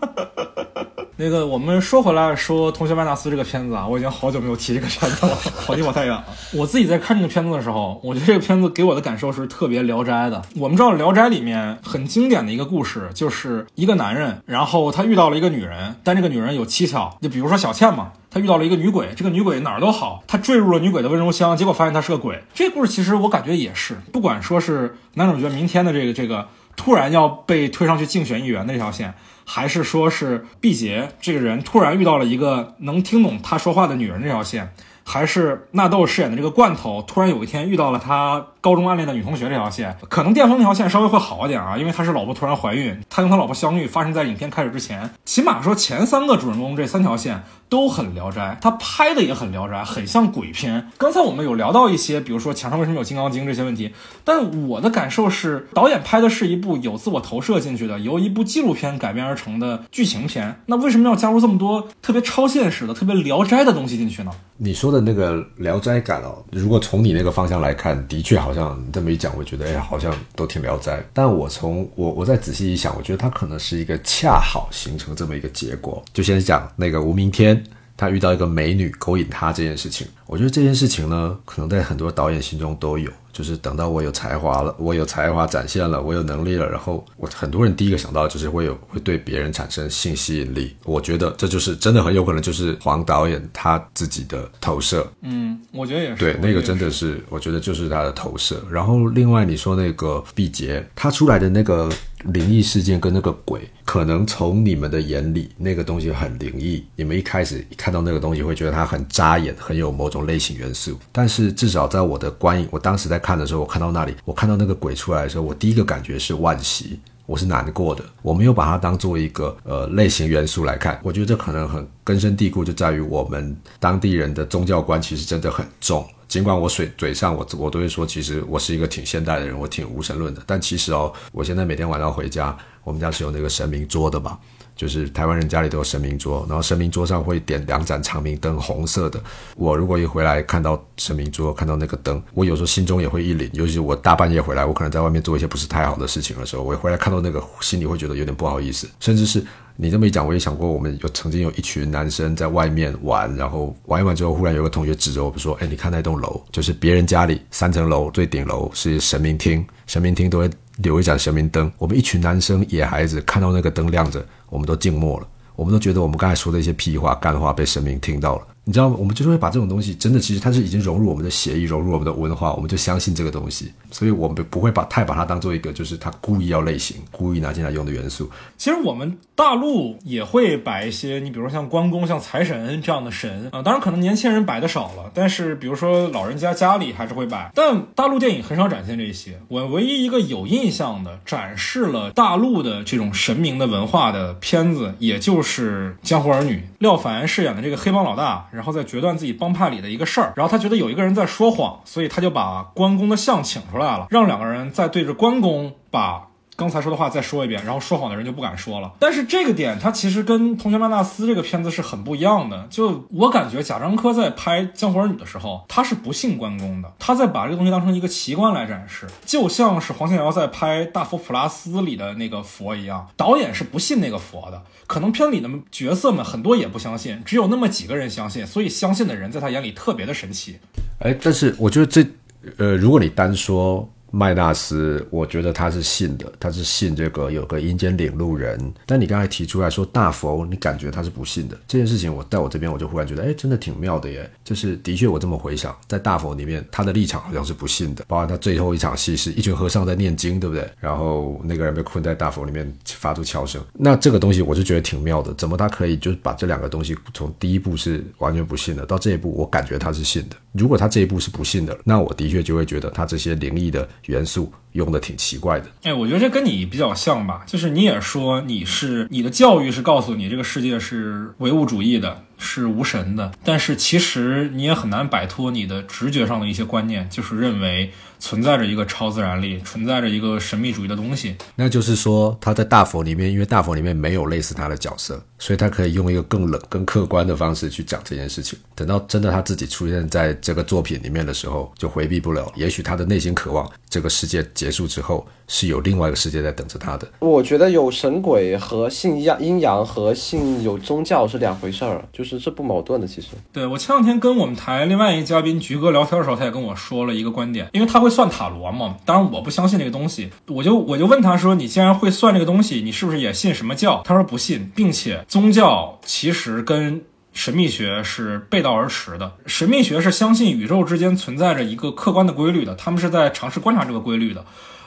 那个，我们说回来，说《同学麦纳斯》这个片子啊，我已经好久没有提这个片子了，<laughs> 跑离我太远了。我自己在看这个片子的时候，我觉得这个片子给我的感受是特别《聊斋》的。我们知道《聊斋》里面很经典的一个故事，就是一个男人，然后他遇到了一个女人，但这个女人有蹊跷，就比如说小倩嘛，他遇到了一个女鬼，这个女鬼哪儿都好，他坠入了女鬼的温柔乡，结果发现她是个鬼。这个故事其实我感觉也是，不管说是男主角明天的这个这个突然要被推上去竞选议员的这条线。还是说是毕节这个人突然遇到了一个能听懂他说话的女人这条线，还是纳豆饰演的这个罐头突然有一天遇到了他。高中暗恋的女同学这条线，可能巅峰那条线稍微会好一点啊，因为他是老婆突然怀孕，他跟他老婆相遇发生在影片开始之前。起码说前三个主人公这三条线都很聊斋，他拍的也很聊斋，很像鬼片。刚才我们有聊到一些，比如说墙上为什么有金刚经这些问题，但我的感受是，导演拍的是一部有自我投射进去的，由一部纪录片改编而成的剧情片。那为什么要加入这么多特别超现实的、特别聊斋的东西进去呢？你说的那个聊斋感哦，如果从你那个方向来看，的确好。像这么一讲，我觉得哎，好像都挺聊斋。但我从我我再仔细一想，我觉得它可能是一个恰好形成这么一个结果。就先讲那个吴明天，他遇到一个美女勾引他这件事情。我觉得这件事情呢，可能在很多导演心中都有。就是等到我有才华了，我有才华展现了，我有能力了，然后我很多人第一个想到就是会有会对别人产生性吸引力。我觉得这就是真的很有可能就是黄导演他自己的投射。嗯，我觉得也是。对，那个真的是，我觉得就是他的投射。然后另外你说那个毕节，他出来的那个灵异事件跟那个鬼，可能从你们的眼里那个东西很灵异，你们一开始看到那个东西会觉得它很扎眼，很有某种种类型元素。但是至少在我的观影，我当时在。看的时候，我看到那里，我看到那个鬼出来的时候，我第一个感觉是惋惜，我是难过的。我没有把它当做一个呃类型元素来看。我觉得这可能很根深蒂固，就在于我们当地人的宗教观其实真的很重。尽管我嘴嘴上我我都会说，其实我是一个挺现代的人，我挺无神论的。但其实哦，我现在每天晚上回家，我们家是有那个神明桌的嘛。就是台湾人家里都有神明桌，然后神明桌上会点两盏长明灯，红色的。我如果一回来看到神明桌，看到那个灯，我有时候心中也会一凛。尤其是我大半夜回来，我可能在外面做一些不是太好的事情的时候，我回来看到那个，心里会觉得有点不好意思。甚至是你这么一讲，我也想过，我们有曾经有一群男生在外面玩，然后玩一玩之后，忽然有个同学指着我们说：“哎，你看那栋楼，就是别人家里三层楼最顶楼是神明厅，神明厅都会。”留一盏神明灯，我们一群男生野孩子看到那个灯亮着，我们都静默了，我们都觉得我们刚才说的一些屁话、干话被神明听到了。你知道吗？我们就是会把这种东西，真的，其实它是已经融入我们的协议，融入我们的文化，我们就相信这个东西，所以我们不会把太把它当做一个，就是他故意要类型、故意拿进来用的元素。其实我们大陆也会摆一些，你比如说像关公、像财神这样的神啊，当然可能年轻人摆的少了，但是比如说老人家家里还是会摆。但大陆电影很少展现这些。我唯一一个有印象的展示了大陆的这种神明的文化的片子，也就是《江湖儿女》，廖凡饰演的这个黑帮老大。然后在决断自己帮派里的一个事儿，然后他觉得有一个人在说谎，所以他就把关公的像请出来了，让两个人再对着关公把。刚才说的话再说一遍，然后说谎的人就不敢说了。但是这个点，它其实跟《同学麦纳斯》这个片子是很不一样的。就我感觉，贾樟柯在拍《江湖儿女》的时候，他是不信关公的，他在把这个东西当成一个奇观来展示，就像是黄信尧在拍《大佛普拉斯》里的那个佛一样。导演是不信那个佛的，可能片里的角色们很多也不相信，只有那么几个人相信，所以相信的人在他眼里特别的神奇。哎，但是我觉得这，呃，如果你单说。麦纳斯，我觉得他是信的，他是信这个有个阴间领路人。但你刚才提出来说大佛，你感觉他是不信的这件事情，我在我这边我就忽然觉得，哎，真的挺妙的耶。就是的确，我这么回想，在大佛里面，他的立场好像是不信的。包括他最后一场戏是一群和尚在念经，对不对？然后那个人被困在大佛里面发出敲声，那这个东西我就觉得挺妙的。怎么他可以就是把这两个东西从第一步是完全不信的，到这一步我感觉他是信的。如果他这一步是不信的，那我的确就会觉得他这些灵异的。元素用的挺奇怪的，哎，我觉得这跟你比较像吧，就是你也说你是你的教育是告诉你这个世界是唯物主义的。是无神的，但是其实你也很难摆脱你的直觉上的一些观念，就是认为存在着一个超自然力，存在着一个神秘主义的东西。那就是说，他在大佛里面，因为大佛里面没有类似他的角色，所以他可以用一个更冷、更客观的方式去讲这件事情。等到真的他自己出现在这个作品里面的时候，就回避不了。也许他的内心渴望这个世界结束之后。是有另外一个世界在等着他的。我觉得有神鬼和信阳阴阳和信有宗教是两回事儿，就是这不矛盾的。其实，对我前两天跟我们台另外一个嘉宾菊哥聊天的时候，他也跟我说了一个观点，因为他会算塔罗嘛。当然我不相信这个东西，我就我就问他说：“你既然会算这个东西，你是不是也信什么教？”他说不信，并且宗教其实跟神秘学是背道而驰的。神秘学是相信宇宙之间存在着一个客观的规律的，他们是在尝试观察这个规律的。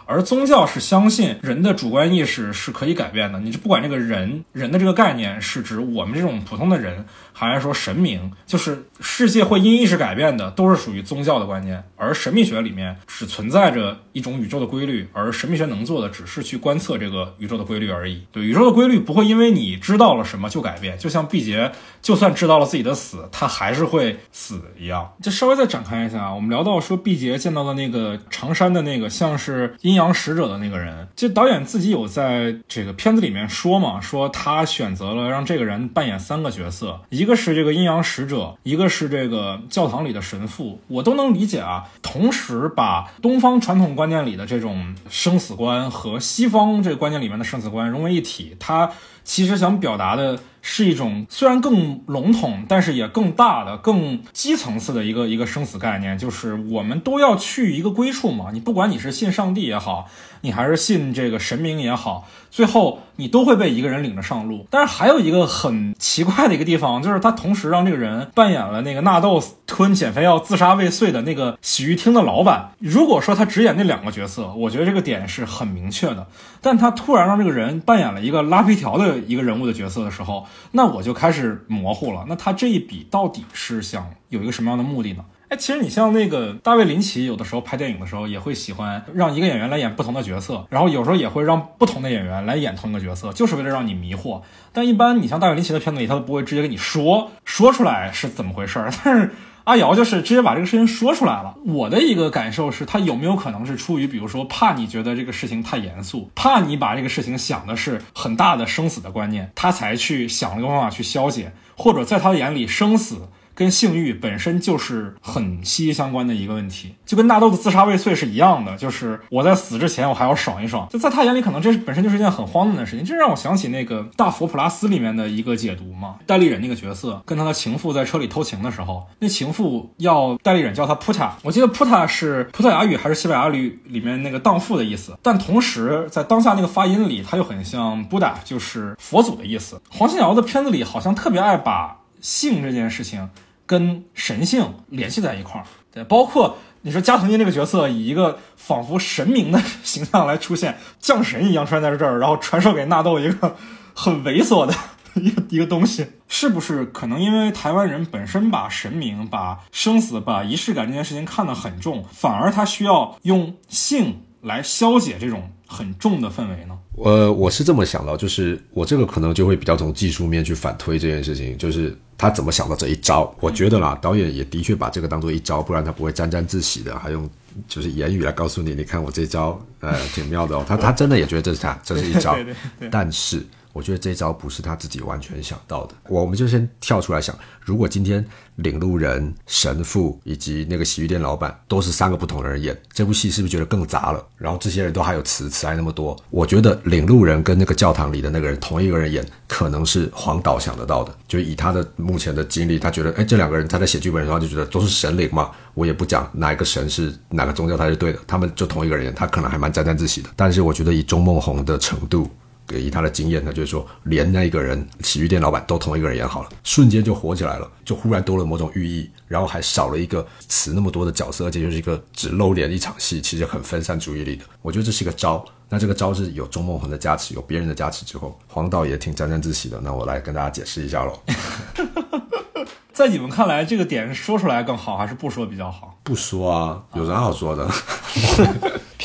而宗教是相信人的主观意识是可以改变的，你就不管这个人人的这个概念是指我们这种普通的人。还是说神明就是世界会因意识改变的，都是属于宗教的观念。而神秘学里面只存在着一种宇宙的规律，而神秘学能做的只是去观测这个宇宙的规律而已。对宇宙的规律不会因为你知道了什么就改变，就像毕节就算知道了自己的死，他还是会死一样。就稍微再展开一下啊，我们聊到说毕节见到的那个长山的那个像是阴阴阳使者的那个人，就导演自己有在这个片子里面说嘛，说他选择了让这个人扮演三个角色，一个是这个阴阳使者，一个是这个教堂里的神父，我都能理解啊。同时把东方传统观念里的这种生死观和西方这个观念里面的生死观融为一体，他其实想表达的是一种虽然更笼统，但是也更大的、更基层次的一个一个生死概念，就是我们都要去一个归处嘛。你不管你是信上帝也好，你还是信这个神明也好。最后，你都会被一个人领着上路。但是还有一个很奇怪的一个地方，就是他同时让这个人扮演了那个纳豆吞减肥药自杀未遂的那个洗浴厅的老板。如果说他只演那两个角色，我觉得这个点是很明确的。但他突然让这个人扮演了一个拉皮条的一个人物的角色的时候，那我就开始模糊了。那他这一笔到底是想有一个什么样的目的呢？哎，其实你像那个大卫林奇，有的时候拍电影的时候也会喜欢让一个演员来演不同的角色，然后有时候也会让不同的演员来演同一个角色，就是为了让你迷惑。但一般你像大卫林奇的片子里，他都不会直接跟你说说出来是怎么回事儿。<laughs> 但是阿瑶就是直接把这个事情说出来了。我的一个感受是，他有没有可能是出于比如说怕你觉得这个事情太严肃，怕你把这个事情想的是很大的生死的观念，他才去想了个方法去消解，或者在他眼里生死。跟性欲本身就是很息息相关的一个问题，就跟纳豆的自杀未遂是一样的，就是我在死之前我还要爽一爽，就在他眼里可能这是本身就是一件很荒诞的事情，这让我想起那个《大佛普拉斯》里面的一个解读嘛，戴立忍那个角色跟他的情妇在车里偷情的时候，那情妇要戴立忍叫他普塔，我记得普塔是葡萄牙语还是西班牙语里面那个荡妇的意思，但同时在当下那个发音里，他又很像布达，就是佛祖的意思。黄信尧的片子里好像特别爱把性这件事情。跟神性联系在一块儿，对，包括你说加藤鹰这个角色以一个仿佛神明的 <laughs> 形象来出现，降神一样出现在这儿，然后传授给纳豆一个很猥琐的 <laughs> 一个一个东西，是不是可能因为台湾人本身把神明、把生死、把仪式感这件事情看得很重，反而他需要用性来消解这种很重的氛围呢？呃，我是这么想到，就是我这个可能就会比较从技术面去反推这件事情，就是他怎么想到这一招？我觉得啦，导演也的确把这个当做一招，不然他不会沾沾自喜的，还用就是言语来告诉你，你看我这招，呃，挺妙的哦。他他真的也觉得这是他，这是一招，<laughs> 但是。我觉得这招不是他自己完全想到的。我们就先跳出来想，如果今天领路人、神父以及那个洗浴店老板都是三个不同的人演这部戏，是不是觉得更杂了？然后这些人都还有词词还那么多。我觉得领路人跟那个教堂里的那个人同一个人演，可能是黄导想得到的。就以他的目前的经历，他觉得，哎，这两个人他在写剧本的时候就觉得都是神灵嘛，我也不讲哪一个神是哪个宗教，他是对的，他们就同一个人演，他可能还蛮沾沾自喜的。但是我觉得以钟梦红的程度。以他的经验，他就是说，连那个人洗浴店老板都同一个人演好了，瞬间就火起来了，就忽然多了某种寓意，然后还少了一个词那么多的角色，而且就是一个只露脸一场戏，其实很分散注意力的。我觉得这是一个招，那这个招是有钟梦恒的加持，有别人的加持之后，黄导也挺沾沾自喜的。那我来跟大家解释一下喽。<laughs> 在你们看来，这个点说出来更好，还是不说比较好？不说啊，有啥好说的？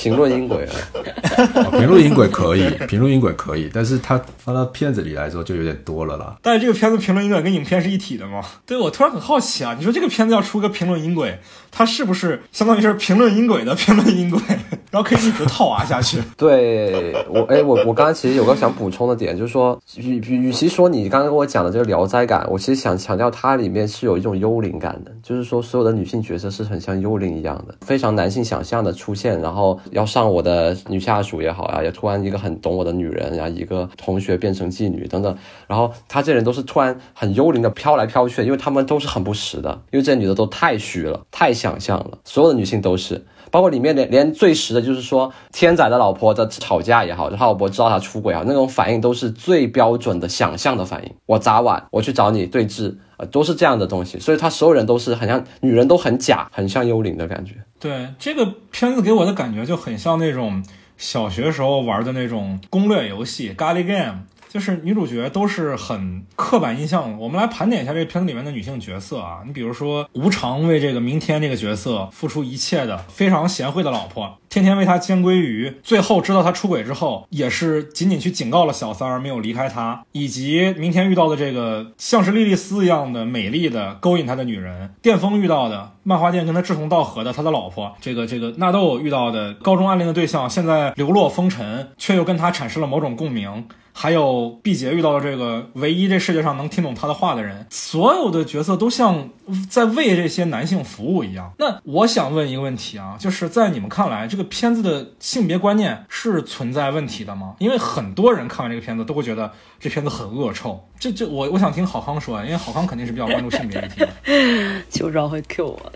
评论音轨啊，评论音轨可以，<laughs> 评论音轨可以，但是它放到片子里来说就有点多了啦。但是这个片子评论音轨跟影片是一体的吗？对我突然很好奇啊，你说这个片子要出个评论音轨，它是不是相当于是评论音轨的评论音轨，<laughs> 然后可以一直套娃下去？<laughs> 对我，哎，我我刚刚其实有个想补充的点，就是说，与与其说你刚刚跟我讲的这个聊斋感，我其实想强调它里面是有一种幽灵感的，就是说所有的女性角色是很像幽灵一样的，非常男性想象的出现，然后。要上我的女下属也好呀，也突然一个很懂我的女人，然后一个同学变成妓女等等，然后他这人都是突然很幽灵的飘来飘去，因为他们都是很不实的，因为这女的都太虚了，太想象了，所有的女性都是，包括里面连连最实的，就是说天仔的老婆在吵架也好，他老婆知道他出轨啊，那种反应都是最标准的想象的反应。我砸碗，我去找你对峙。都是这样的东西，所以他所有人都是很像女人，都很假，很像幽灵的感觉。对这个片子给我的感觉就很像那种小学时候玩的那种攻略游戏《g a l i Game》。就是女主角都是很刻板印象。我们来盘点一下这个片子里面的女性角色啊，你比如说无偿为这个明天这个角色付出一切的非常贤惠的老婆，天天为他煎鲑鱼，最后知道他出轨之后，也是仅仅去警告了小三儿，没有离开他。以及明天遇到的这个像是莉莉丝一样的美丽的勾引他的女人，电风遇到的漫画店跟他志同道合的他的老婆，这个这个纳豆遇到的高中暗恋的对象，现在流落风尘，却又跟他产生了某种共鸣。还有毕节遇到了这个唯一这世界上能听懂他的话的人，所有的角色都像在为这些男性服务一样。那我想问一个问题啊，就是在你们看来，这个片子的性别观念是存在问题的吗？因为很多人看完这个片子都会觉得这片子很恶臭。这这我我想听郝康说，因为郝康肯定是比较关注性别议题的。<laughs> 就知道会 Q 我。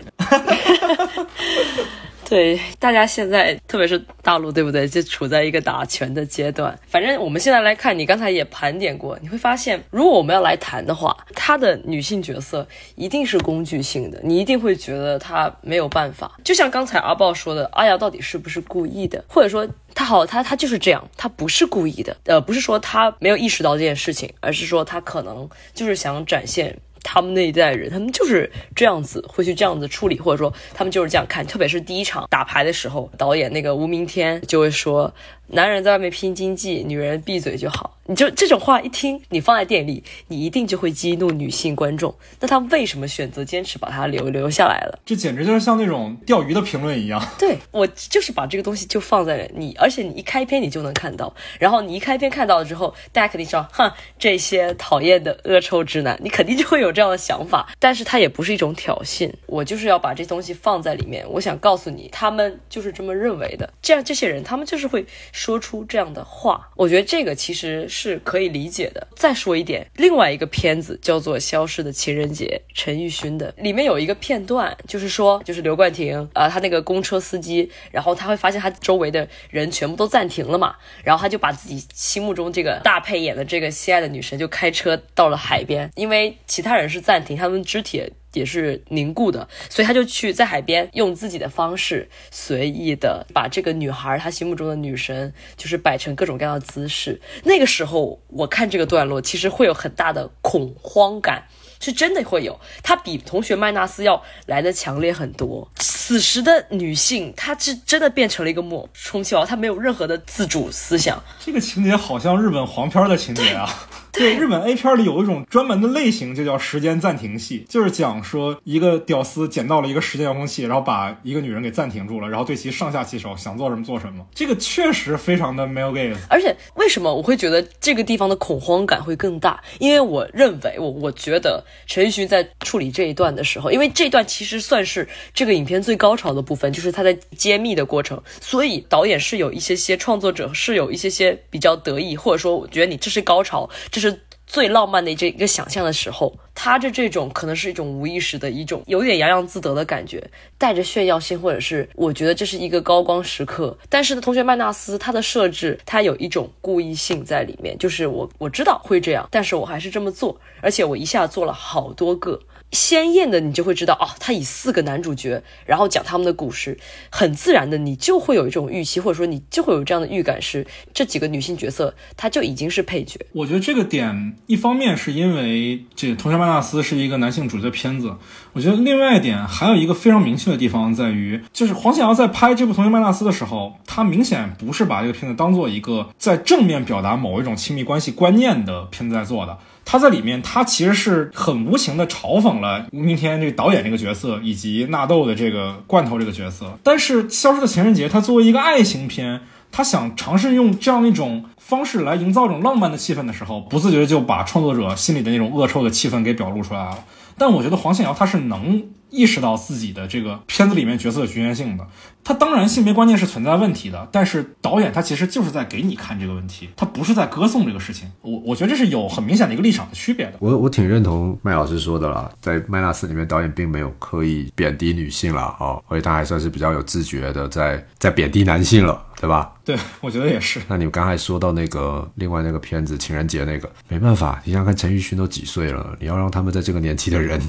<laughs> 对，大家现在特别是大陆，对不对？就处在一个打拳的阶段。反正我们现在来看，你刚才也盘点过，你会发现，如果我们要来谈的话，她的女性角色一定是工具性的，你一定会觉得她没有办法。就像刚才阿豹说的，阿瑶到底是不是故意的？或者说，她好，她她就是这样，她不是故意的。呃，不是说她没有意识到这件事情，而是说她可能就是想展现。他们那一代人，他们就是这样子，会去这样子处理，或者说他们就是这样看。特别是第一场打牌的时候，导演那个吴明天就会说：“男人在外面拼经济，女人闭嘴就好。你就这种话一听，你放在店里，你一定就会激怒女性观众。那他为什么选择坚持把它留留下来了？这简直就是像那种钓鱼的评论一样。对我就是把这个东西就放在你，而且你一开篇你就能看到，然后你一开篇看到了之后，大家肯定知道，哼，这些讨厌的恶臭直男，你肯定就会有这样的想法。但是它也不是一种挑衅，我就是要把这东西放在里面，我想告诉你，他们就是这么认为的。这样这些人，他们就是会说出这样的话。我觉得这个其实。是可以理解的。再说一点，另外一个片子叫做《消失的情人节》，陈奕迅的，里面有一个片段，就是说，就是刘冠廷啊，他那个公车司机，然后他会发现他周围的人全部都暂停了嘛，然后他就把自己心目中这个大配演的这个心爱的女神就开车到了海边，因为其他人是暂停，他们肢体。也是凝固的，所以他就去在海边用自己的方式随意的把这个女孩他心目中的女神就是摆成各种各样的姿势。那个时候我看这个段落，其实会有很大的恐慌感，是真的会有。他比同学麦纳斯要来的强烈很多。此时的女性，她是真的变成了一个抹充气娃娃，她没有任何的自主思想。这个情节好像日本黄片的情节啊。<laughs> 对，日本 A 片里有一种专门的类型，就叫时间暂停戏，就是讲说一个屌丝捡到了一个时间遥控器，然后把一个女人给暂停住了，然后对其上下其手，想做什么做什么。这个确实非常的 male gaze。而且为什么我会觉得这个地方的恐慌感会更大？因为我认为，我我觉得陈奕迅在处理这一段的时候，因为这段其实算是这个影片最高潮的部分，就是他在揭秘的过程，所以导演是有一些些创作者是有一些些比较得意，或者说我觉得你这是高潮，这是。最浪漫的这一个想象的时候，他的这种可能是一种无意识的一种有点洋洋自得的感觉，带着炫耀性，或者是我觉得这是一个高光时刻。但是呢同学麦纳斯他的设置，他有一种故意性在里面，就是我我知道会这样，但是我还是这么做，而且我一下做了好多个。鲜艳的，你就会知道哦，他以四个男主角，然后讲他们的故事，很自然的，你就会有一种预期，或者说你就会有这样的预感，是这几个女性角色，她就已经是配角。我觉得这个点，一方面是因为这《同学麦纳斯》是一个男性主角的片子，我觉得另外一点还有一个非常明确的地方在于，就是黄显瑶在拍这部《同学麦纳斯》的时候，他明显不是把这个片子当做一个在正面表达某一种亲密关系观念的片子在做的。他在里面，他其实是很无情的嘲讽了吴明天这个导演这个角色，以及纳豆的这个罐头这个角色。但是《消失的情人节》，他作为一个爱情片，他想尝试用这样一种方式来营造一种浪漫的气氛的时候，不自觉就把创作者心里的那种恶臭的气氛给表露出来了。但我觉得黄信尧他是能。意识到自己的这个片子里面角色的局限性的，他当然性别观念是存在问题的，但是导演他其实就是在给你看这个问题，他不是在歌颂这个事情。我我觉得这是有很明显的一个立场的区别的。我我挺认同麦老师说的啦，在麦纳斯里面，导演并没有刻意贬低女性了哦，而且他还算是比较有自觉的在在贬低男性了，对吧？对，我觉得也是。那你们刚才说到那个另外那个片子情人节那个，没办法，你想看陈奕迅都几岁了，你要让他们在这个年纪的人。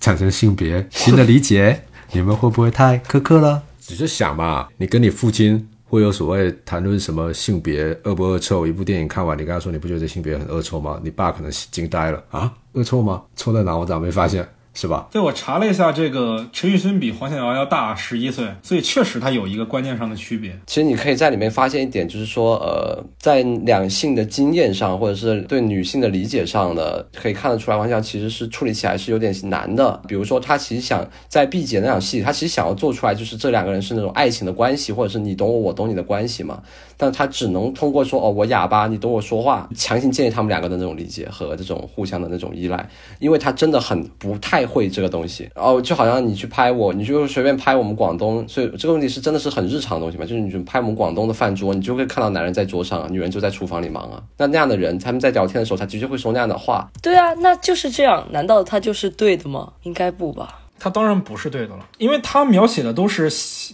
产生性别新的理解，<laughs> 你们会不会太苛刻了？只是想嘛，你跟你父亲会有所谓谈论什么性别恶不恶臭？一部电影看完，你跟他说你不觉得性别很恶臭吗？你爸可能惊呆了啊，恶臭吗？臭在哪？我咋没发现？是吧？对，我查了一下，这个陈奕迅比黄小瑶要大十一岁，所以确实他有一个观念上的区别。其实你可以在里面发现一点，就是说，呃，在两性的经验上，或者是对女性的理解上呢，可以看得出来，黄小瑶其实是处理起来是有点难的。比如说，他其实想在毕节那场戏，他其实想要做出来，就是这两个人是那种爱情的关系，或者是你懂我，我懂你的关系嘛。但他只能通过说，哦，我哑巴，你懂我说话，强行建立他们两个的那种理解和这种互相的那种依赖，因为他真的很不太。会这个东西，哦，就好像你去拍我，你就随便拍我们广东，所以这个问题是真的是很日常的东西嘛？就是你去拍我们广东的饭桌，你就会看到男人在桌上，女人就在厨房里忙啊。那那样的人，他们在聊天的时候，他的确会说那样的话。对啊，那就是这样，难道他就是对的吗？应该不吧。他当然不是对的了，因为他描写的都是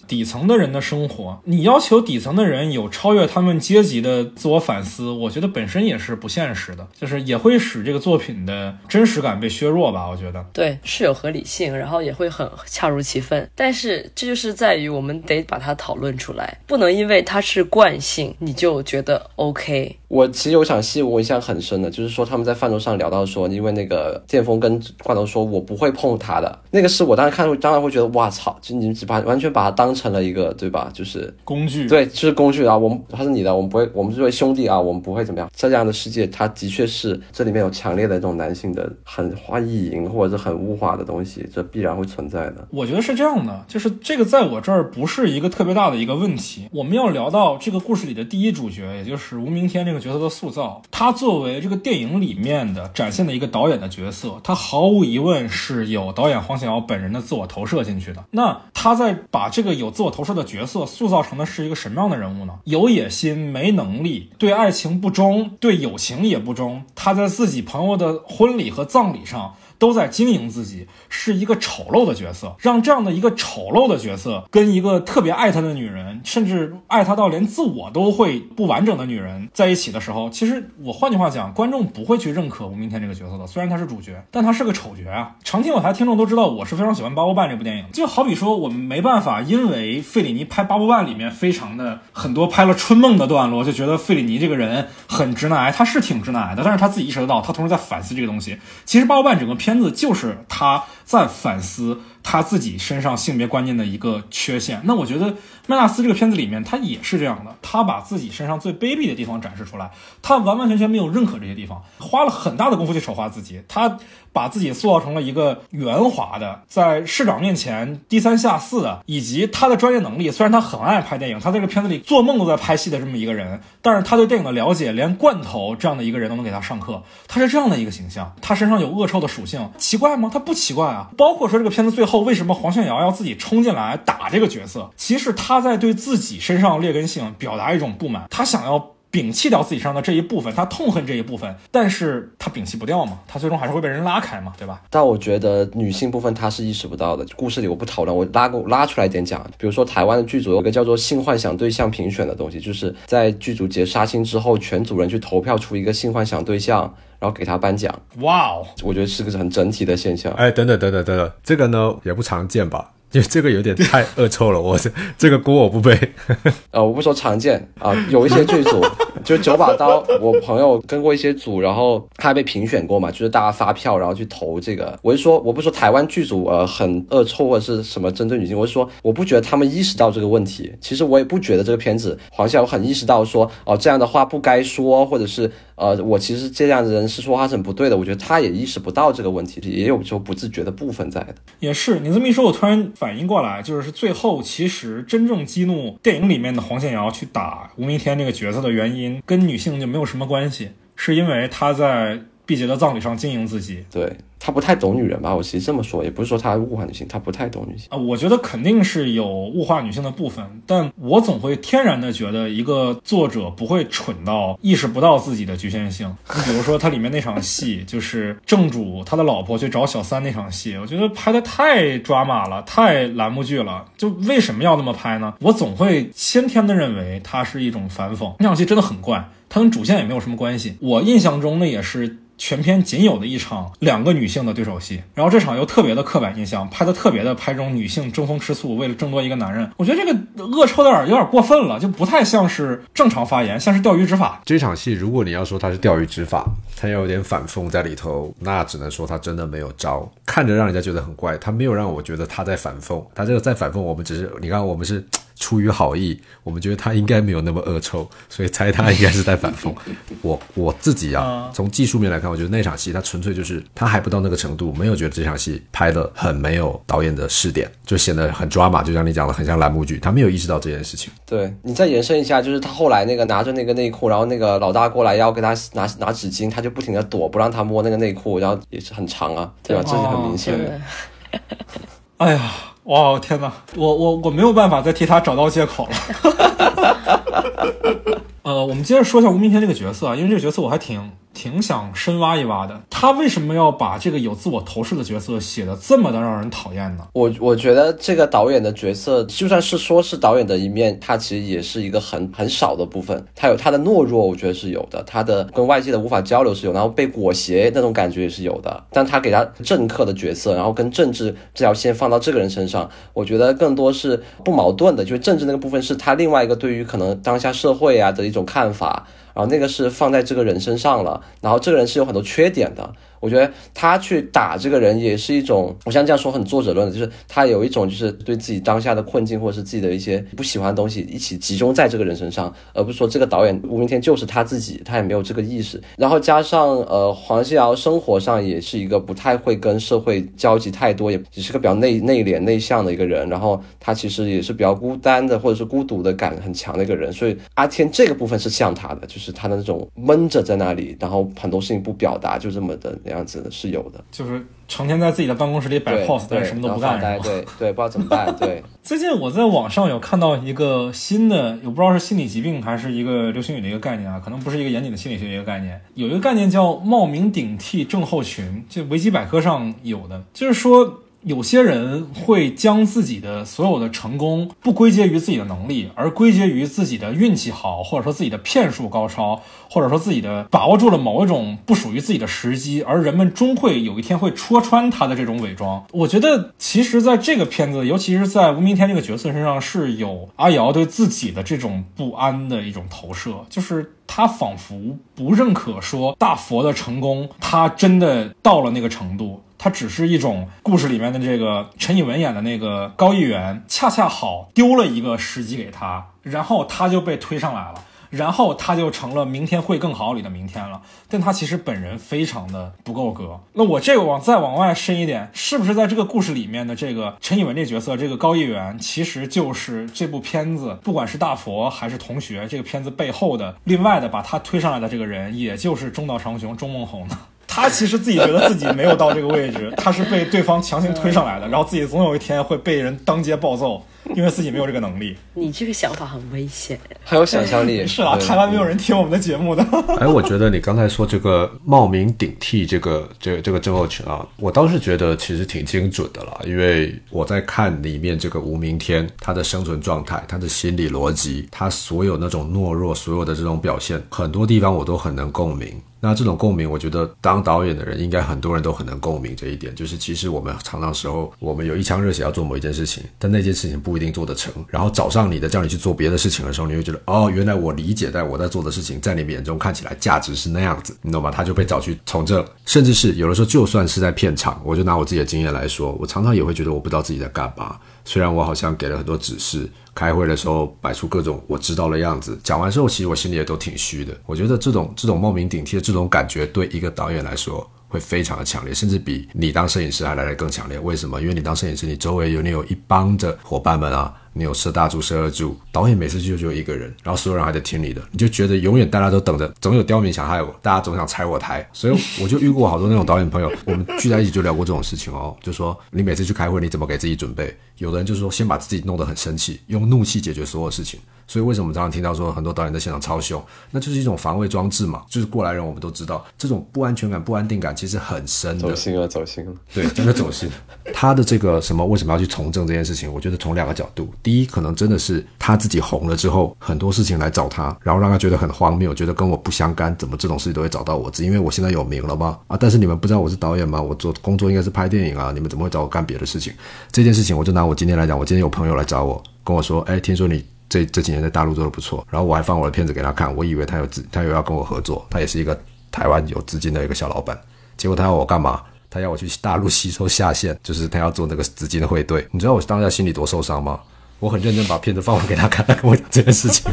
底层的人的生活。你要求底层的人有超越他们阶级的自我反思，我觉得本身也是不现实的，就是也会使这个作品的真实感被削弱吧。我觉得对是有合理性，然后也会很恰如其分。但是这就是在于我们得把它讨论出来，不能因为它是惯性你就觉得 OK。我其实有场戏我印象很深的，就是说他们在饭桌上聊到说，因为那个剑锋跟罐头说，我不会碰他的那个。是我当时看，当然会觉得哇操，就你只把完全把它当成了一个对吧？就是工具。对，就是工具啊。我们他是你的，我们不会，我们作为兄弟啊，我们不会怎么样。在这样的世界，它的确是这里面有强烈的这种男性的很花意淫或者是很物化的东西，这必然会存在的。我觉得是这样的，就是这个在我这儿不是一个特别大的一个问题。我们要聊到这个故事里的第一主角，也就是吴明天这个角色的塑造，他作为这个电影里面的展现的一个导演的角色，他毫无疑问是有导演黄显尧本人的自我投射进去的。那他在把这个有自我投射的角色塑造成的是一个什么样的人物呢？有野心，没能力，对爱情不忠，对友情也不忠。他在自己朋友的婚礼和葬礼上。都在经营自己，是一个丑陋的角色，让这样的一个丑陋的角色跟一个特别爱他的女人，甚至爱他到连自我都会不完整的女人在一起的时候，其实我换句话讲，观众不会去认可吴明天这个角色的。虽然他是主角，但他是个丑角啊！常听我台听众都知道，我是非常喜欢《八部半》这部电影。就好比说，我们没办法，因为费里尼拍《八部半》里面非常的很多拍了春梦的段落，就觉得费里尼这个人很直男癌，他是挺直男癌的，但是他自己意识得到，他同时在反思这个东西。其实《八部半》整个片。片子就是他在反思他自己身上性别观念的一个缺陷。那我觉得麦纳斯这个片子里面他也是这样的，他把自己身上最卑鄙的地方展示出来，他完完全全没有认可这些地方，花了很大的功夫去丑化自己，他。把自己塑造成了一个圆滑的，在市长面前低三下四的，以及他的专业能力。虽然他很爱拍电影，他在这个片子里做梦都在拍戏的这么一个人，但是他对电影的了解，连罐头这样的一个人都能给他上课。他是这样的一个形象，他身上有恶臭的属性，奇怪吗？他不奇怪啊。包括说这个片子最后为什么黄炫瑶要自己冲进来打这个角色，其实他在对自己身上劣根性表达一种不满，他想要。摒弃掉自己身上的这一部分，他痛恨这一部分，但是他摒弃不掉嘛，他最终还是会被人拉开嘛，对吧？但我觉得女性部分他是意识不到的。故事里我不讨论，我拉个拉出来一点讲，比如说台湾的剧组有个叫做性幻想对象评选的东西，就是在剧组结杀青之后，全组人去投票出一个性幻想对象，然后给他颁奖。哇哦，我觉得是个很整体的现象。哎，等等等等等等，这个呢也不常见吧？因为这个有点太恶臭了，我这这个锅我不背。<laughs> 呃，我不说常见啊，有一些剧组，就九把刀，我朋友跟过一些组，然后他还被评选过嘛，就是大家发票然后去投这个。我是说，我不说台湾剧组呃很恶臭或者是什么针对女性，我是说我不觉得他们意识到这个问题。其实我也不觉得这个片子黄晓很意识到说哦这样的话不该说，或者是。呃，我其实这样的人是说话是很不对的，我觉得他也意识不到这个问题，也有说不自觉的部分在的。也是你这么一说，我突然反应过来，就是最后其实真正激怒电影里面的黄建瑶去打吴明天这个角色的原因，跟女性就没有什么关系，是因为她在毕节的葬礼上经营自己。对。他不太懂女人吧？我其实这么说，也不是说他物化女性，他不太懂女性啊。我觉得肯定是有物化女性的部分，但我总会天然的觉得一个作者不会蠢到意识不到自己的局限性。你比如说，他里面那场戏，<laughs> 就是正主他的老婆去找小三那场戏，我觉得拍的太抓马了，太栏目剧了。就为什么要那么拍呢？我总会先天的认为它是一种反讽。那场戏真的很怪，它跟主线也没有什么关系。我印象中那也是。全片仅有的一场两个女性的对手戏，然后这场又特别的刻板印象，拍的特别的拍这种女性争风吃醋，为了争夺一个男人，我觉得这个恶臭有点有点过分了，就不太像是正常发言，像是钓鱼执法。这场戏，如果你要说它是钓鱼执法，它有点反讽在里头，那只能说他真的没有招，看着让人家觉得很怪，他没有让我觉得他在反讽，他这个在反讽我们只是，你看我们是。出于好意，我们觉得他应该没有那么恶臭，所以猜他应该是在反讽。<laughs> 我我自己啊，从技术面来看，我觉得那场戏他纯粹就是他还不到那个程度，没有觉得这场戏拍的很没有导演的试点，就显得很抓马，就像你讲的，很像栏目剧。他没有意识到这件事情。对你再延伸一下，就是他后来那个拿着那个内裤，然后那个老大过来要给他拿拿纸巾，他就不停的躲，不让他摸那个内裤，然后也是很长啊，对吧？这是很明显的。哎呀。哇天哪，我我我没有办法再替他找到借口了。<laughs> 呃，我们接着说一下吴明天这个角色啊，因为这个角色我还挺。挺想深挖一挖的，他为什么要把这个有自我投射的角色写的这么的让人讨厌呢？我我觉得这个导演的角色，就算是说是导演的一面，他其实也是一个很很少的部分。他有他的懦弱，我觉得是有的；他的跟外界的无法交流是有，然后被裹挟那种感觉也是有的。但他给他政客的角色，然后跟政治这条线放到这个人身上，我觉得更多是不矛盾的，就是政治那个部分是他另外一个对于可能当下社会啊的一种看法。然后那个是放在这个人身上了，然后这个人是有很多缺点的。我觉得他去打这个人也是一种，我像这样说很作者论的，就是他有一种就是对自己当下的困境或者是自己的一些不喜欢的东西一起集中在这个人身上，而不是说这个导演吴明天就是他自己，他也没有这个意识。然后加上呃黄西尧生活上也是一个不太会跟社会交集太多，也只是个比较内内敛内向的一个人。然后他其实也是比较孤单的或者是孤独的感很强的一个人，所以阿天这个部分是像他的，就是他的那种闷着在那里，然后很多事情不表达，就这么的样子的是有的。就是成天在自己的办公室里摆 pose，但，是什么都不干？对对，不知道怎么办，对。<laughs> 最近我在网上有看到一个新的，我不知道是心理疾病还是一个流行语的一个概念啊，可能不是一个严谨的心理学的一个概念。有一个概念叫冒名顶替症候群，就维基百科上有的，就是说。有些人会将自己的所有的成功不归结于自己的能力，而归结于自己的运气好，或者说自己的骗术高超，或者说自己的把握住了某一种不属于自己的时机，而人们终会有一天会戳穿他的这种伪装。我觉得，其实在这个片子，尤其是在吴明天这个角色身上，是有阿瑶对自己的这种不安的一种投射，就是他仿佛不认可说大佛的成功，他真的到了那个程度。他只是一种故事里面的这个陈以文演的那个高议员，恰恰好丢了一个时机给他，然后他就被推上来了，然后他就成了明天会更好里的明天了。但他其实本人非常的不够格。那我这个往再往外深一点，是不是在这个故事里面的这个陈以文这角色，这个高议员，其实就是这部片子，不管是大佛还是同学，这个片子背后的另外的把他推上来的这个人，也就是中岛长雄、钟孟宏呢？他其实自己觉得自己没有到这个位置，他是被对方强行推上来的，<laughs> 然后自己总有一天会被人当街暴揍，因为自己没有这个能力。你这个想法很危险。很有想象力。<laughs> 是啊，对台湾没有人听我们的节目的。<laughs> 哎，我觉得你刚才说这个冒名顶替这个这个、这个症候群啊，我倒是觉得其实挺精准的了，因为我在看里面这个吴明天他的生存状态、他的心理逻辑、他所有那种懦弱、所有的这种表现，很多地方我都很能共鸣。那这种共鸣，我觉得当导演的人应该很多人都很能共鸣这一点，就是其实我们常常时候我们有一腔热血要做某一件事情，但那件事情不一定做得成，然后找上你的叫你去做别的事情的时候，你会觉得哦，原来我理解在我在做的事情，在你们眼中看起来价值是那样子，你懂吗？他就被找去从政，甚至是有的时候就算是在片场，我就拿我自己的经验来说，我常常也会觉得我不知道自己在干嘛，虽然我好像给了很多指示。开会的时候摆出各种我知道的样子，讲完之后，其实我心里也都挺虚的。我觉得这种这种冒名顶替的这种感觉，对一个导演来说会非常的强烈，甚至比你当摄影师还来得更强烈。为什么？因为你当摄影师，你周围有你有一帮的伙伴们啊，你有摄大柱、摄二柱，导演每次去就只有一个人，然后所有人还得听你的，你就觉得永远大家都等着，总有刁民想害我，大家总想拆我台。所以我就遇过好多那种导演朋友，我们聚在一起就聊过这种事情哦，就说你每次去开会，你怎么给自己准备？有的人就是说先把自己弄得很生气，用怒气解决所有事情。所以为什么我们常常听到说很多导演在现场超凶，那就是一种防卫装置嘛。就是过来人我们都知道，这种不安全感、不安定感其实很深的走。心了，走心了。对，真的走心。<laughs> 他的这个什么为什么要去从政这件事情，我觉得从两个角度，第一，可能真的是他自己红了之后，很多事情来找他，然后让他觉得很荒谬，觉得跟我不相干，怎么这种事情都会找到我？只因为我现在有名了吗？啊，但是你们不知道我是导演吗？我做工作应该是拍电影啊，你们怎么会找我干别的事情？这件事情，我就拿我我今天来讲，我今天有朋友来找我，跟我说，哎，听说你。这这几年在大陆做的不错，然后我还放我的片子给他看，我以为他有资，他有要跟我合作，他也是一个台湾有资金的一个小老板，结果他要我干嘛？他要我去大陆吸收下线，就是他要做那个资金的汇兑。你知道我当下心里多受伤吗？我很认真把片子放我给他看，他 <laughs> 跟我讲这件事情，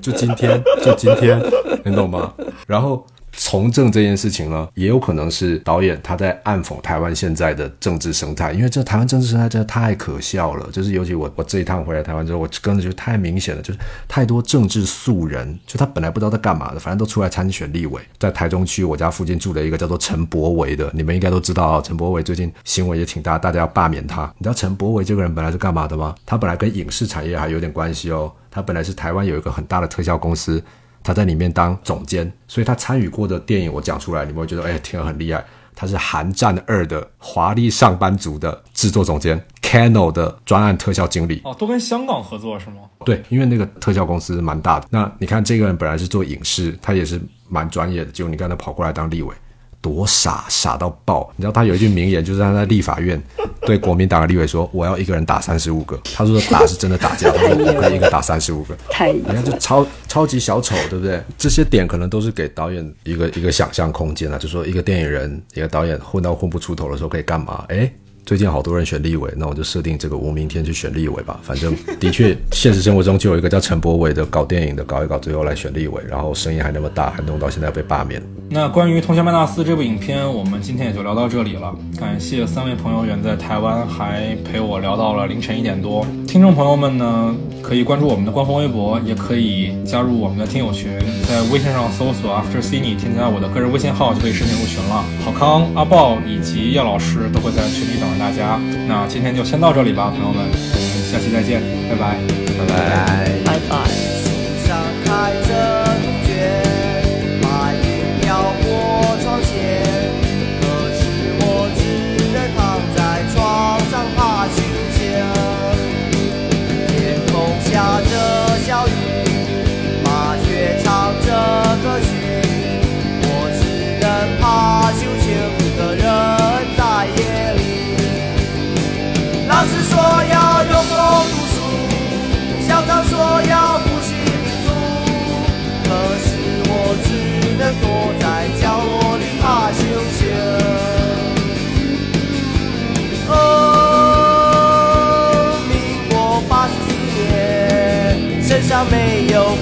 就今天，就今天，你懂吗？然后。从政这件事情呢，也有可能是导演他在暗讽台湾现在的政治生态，因为这台湾政治生态真的太可笑了。就是尤其我我这一趟回来台湾之后，我跟着觉得太明显了，就是太多政治素人，就他本来不知道在干嘛的，反正都出来参选立委。在台中区我家附近住了一个叫做陈柏维的，你们应该都知道啊。陈柏维最近新闻也挺大，大家要罢免他。你知道陈柏维这个人本来是干嘛的吗？他本来跟影视产业还有点关系哦。他本来是台湾有一个很大的特效公司。他在里面当总监，所以他参与过的电影我讲出来，你们会觉得哎，天啊，很厉害。他是《寒战二》的华丽上班族的制作总监，Canon 的专案特效经理。哦，都跟香港合作是吗？对，因为那个特效公司蛮大的。那你看这个人本来是做影视，他也是蛮专业的，结果你看他跑过来当立委。多傻，傻到爆。你知道他有一句名言，就是他在立法院对国民党的立委说：“我要一个人打三十五个。”他说打是真的打架，他说我可以一个打三十五个。太你看，就超超级小丑，对不对？这些点可能都是给导演一个一个想象空间啊，就说一个电影人、一个导演混到混不出头的时候可以干嘛？哎。最近好多人选立委，那我就设定这个无名天去选立委吧。反正的确，现实生活中就有一个叫陈柏伟的搞电影的，搞一搞最后来选立委，然后声音还那么大，还弄到现在被罢免。那关于《同学麦纳斯》这部影片，我们今天也就聊到这里了。感谢三位朋友远在台湾，还陪我聊到了凌晨一点多。听众朋友们呢，可以关注我们的官方微博，也可以加入我们的听友群，在微信上搜索 After Cine，添加我的个人微信号就可以申请入群了。郝康、阿豹以及叶老师都会在群里等大家。那今天就先到这里吧，朋友们，下期再见，拜拜，拜拜。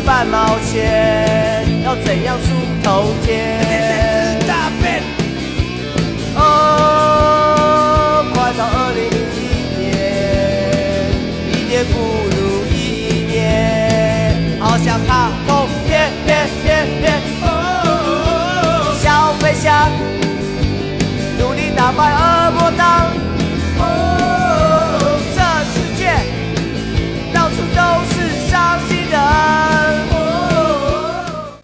半毛钱，要怎样出头天？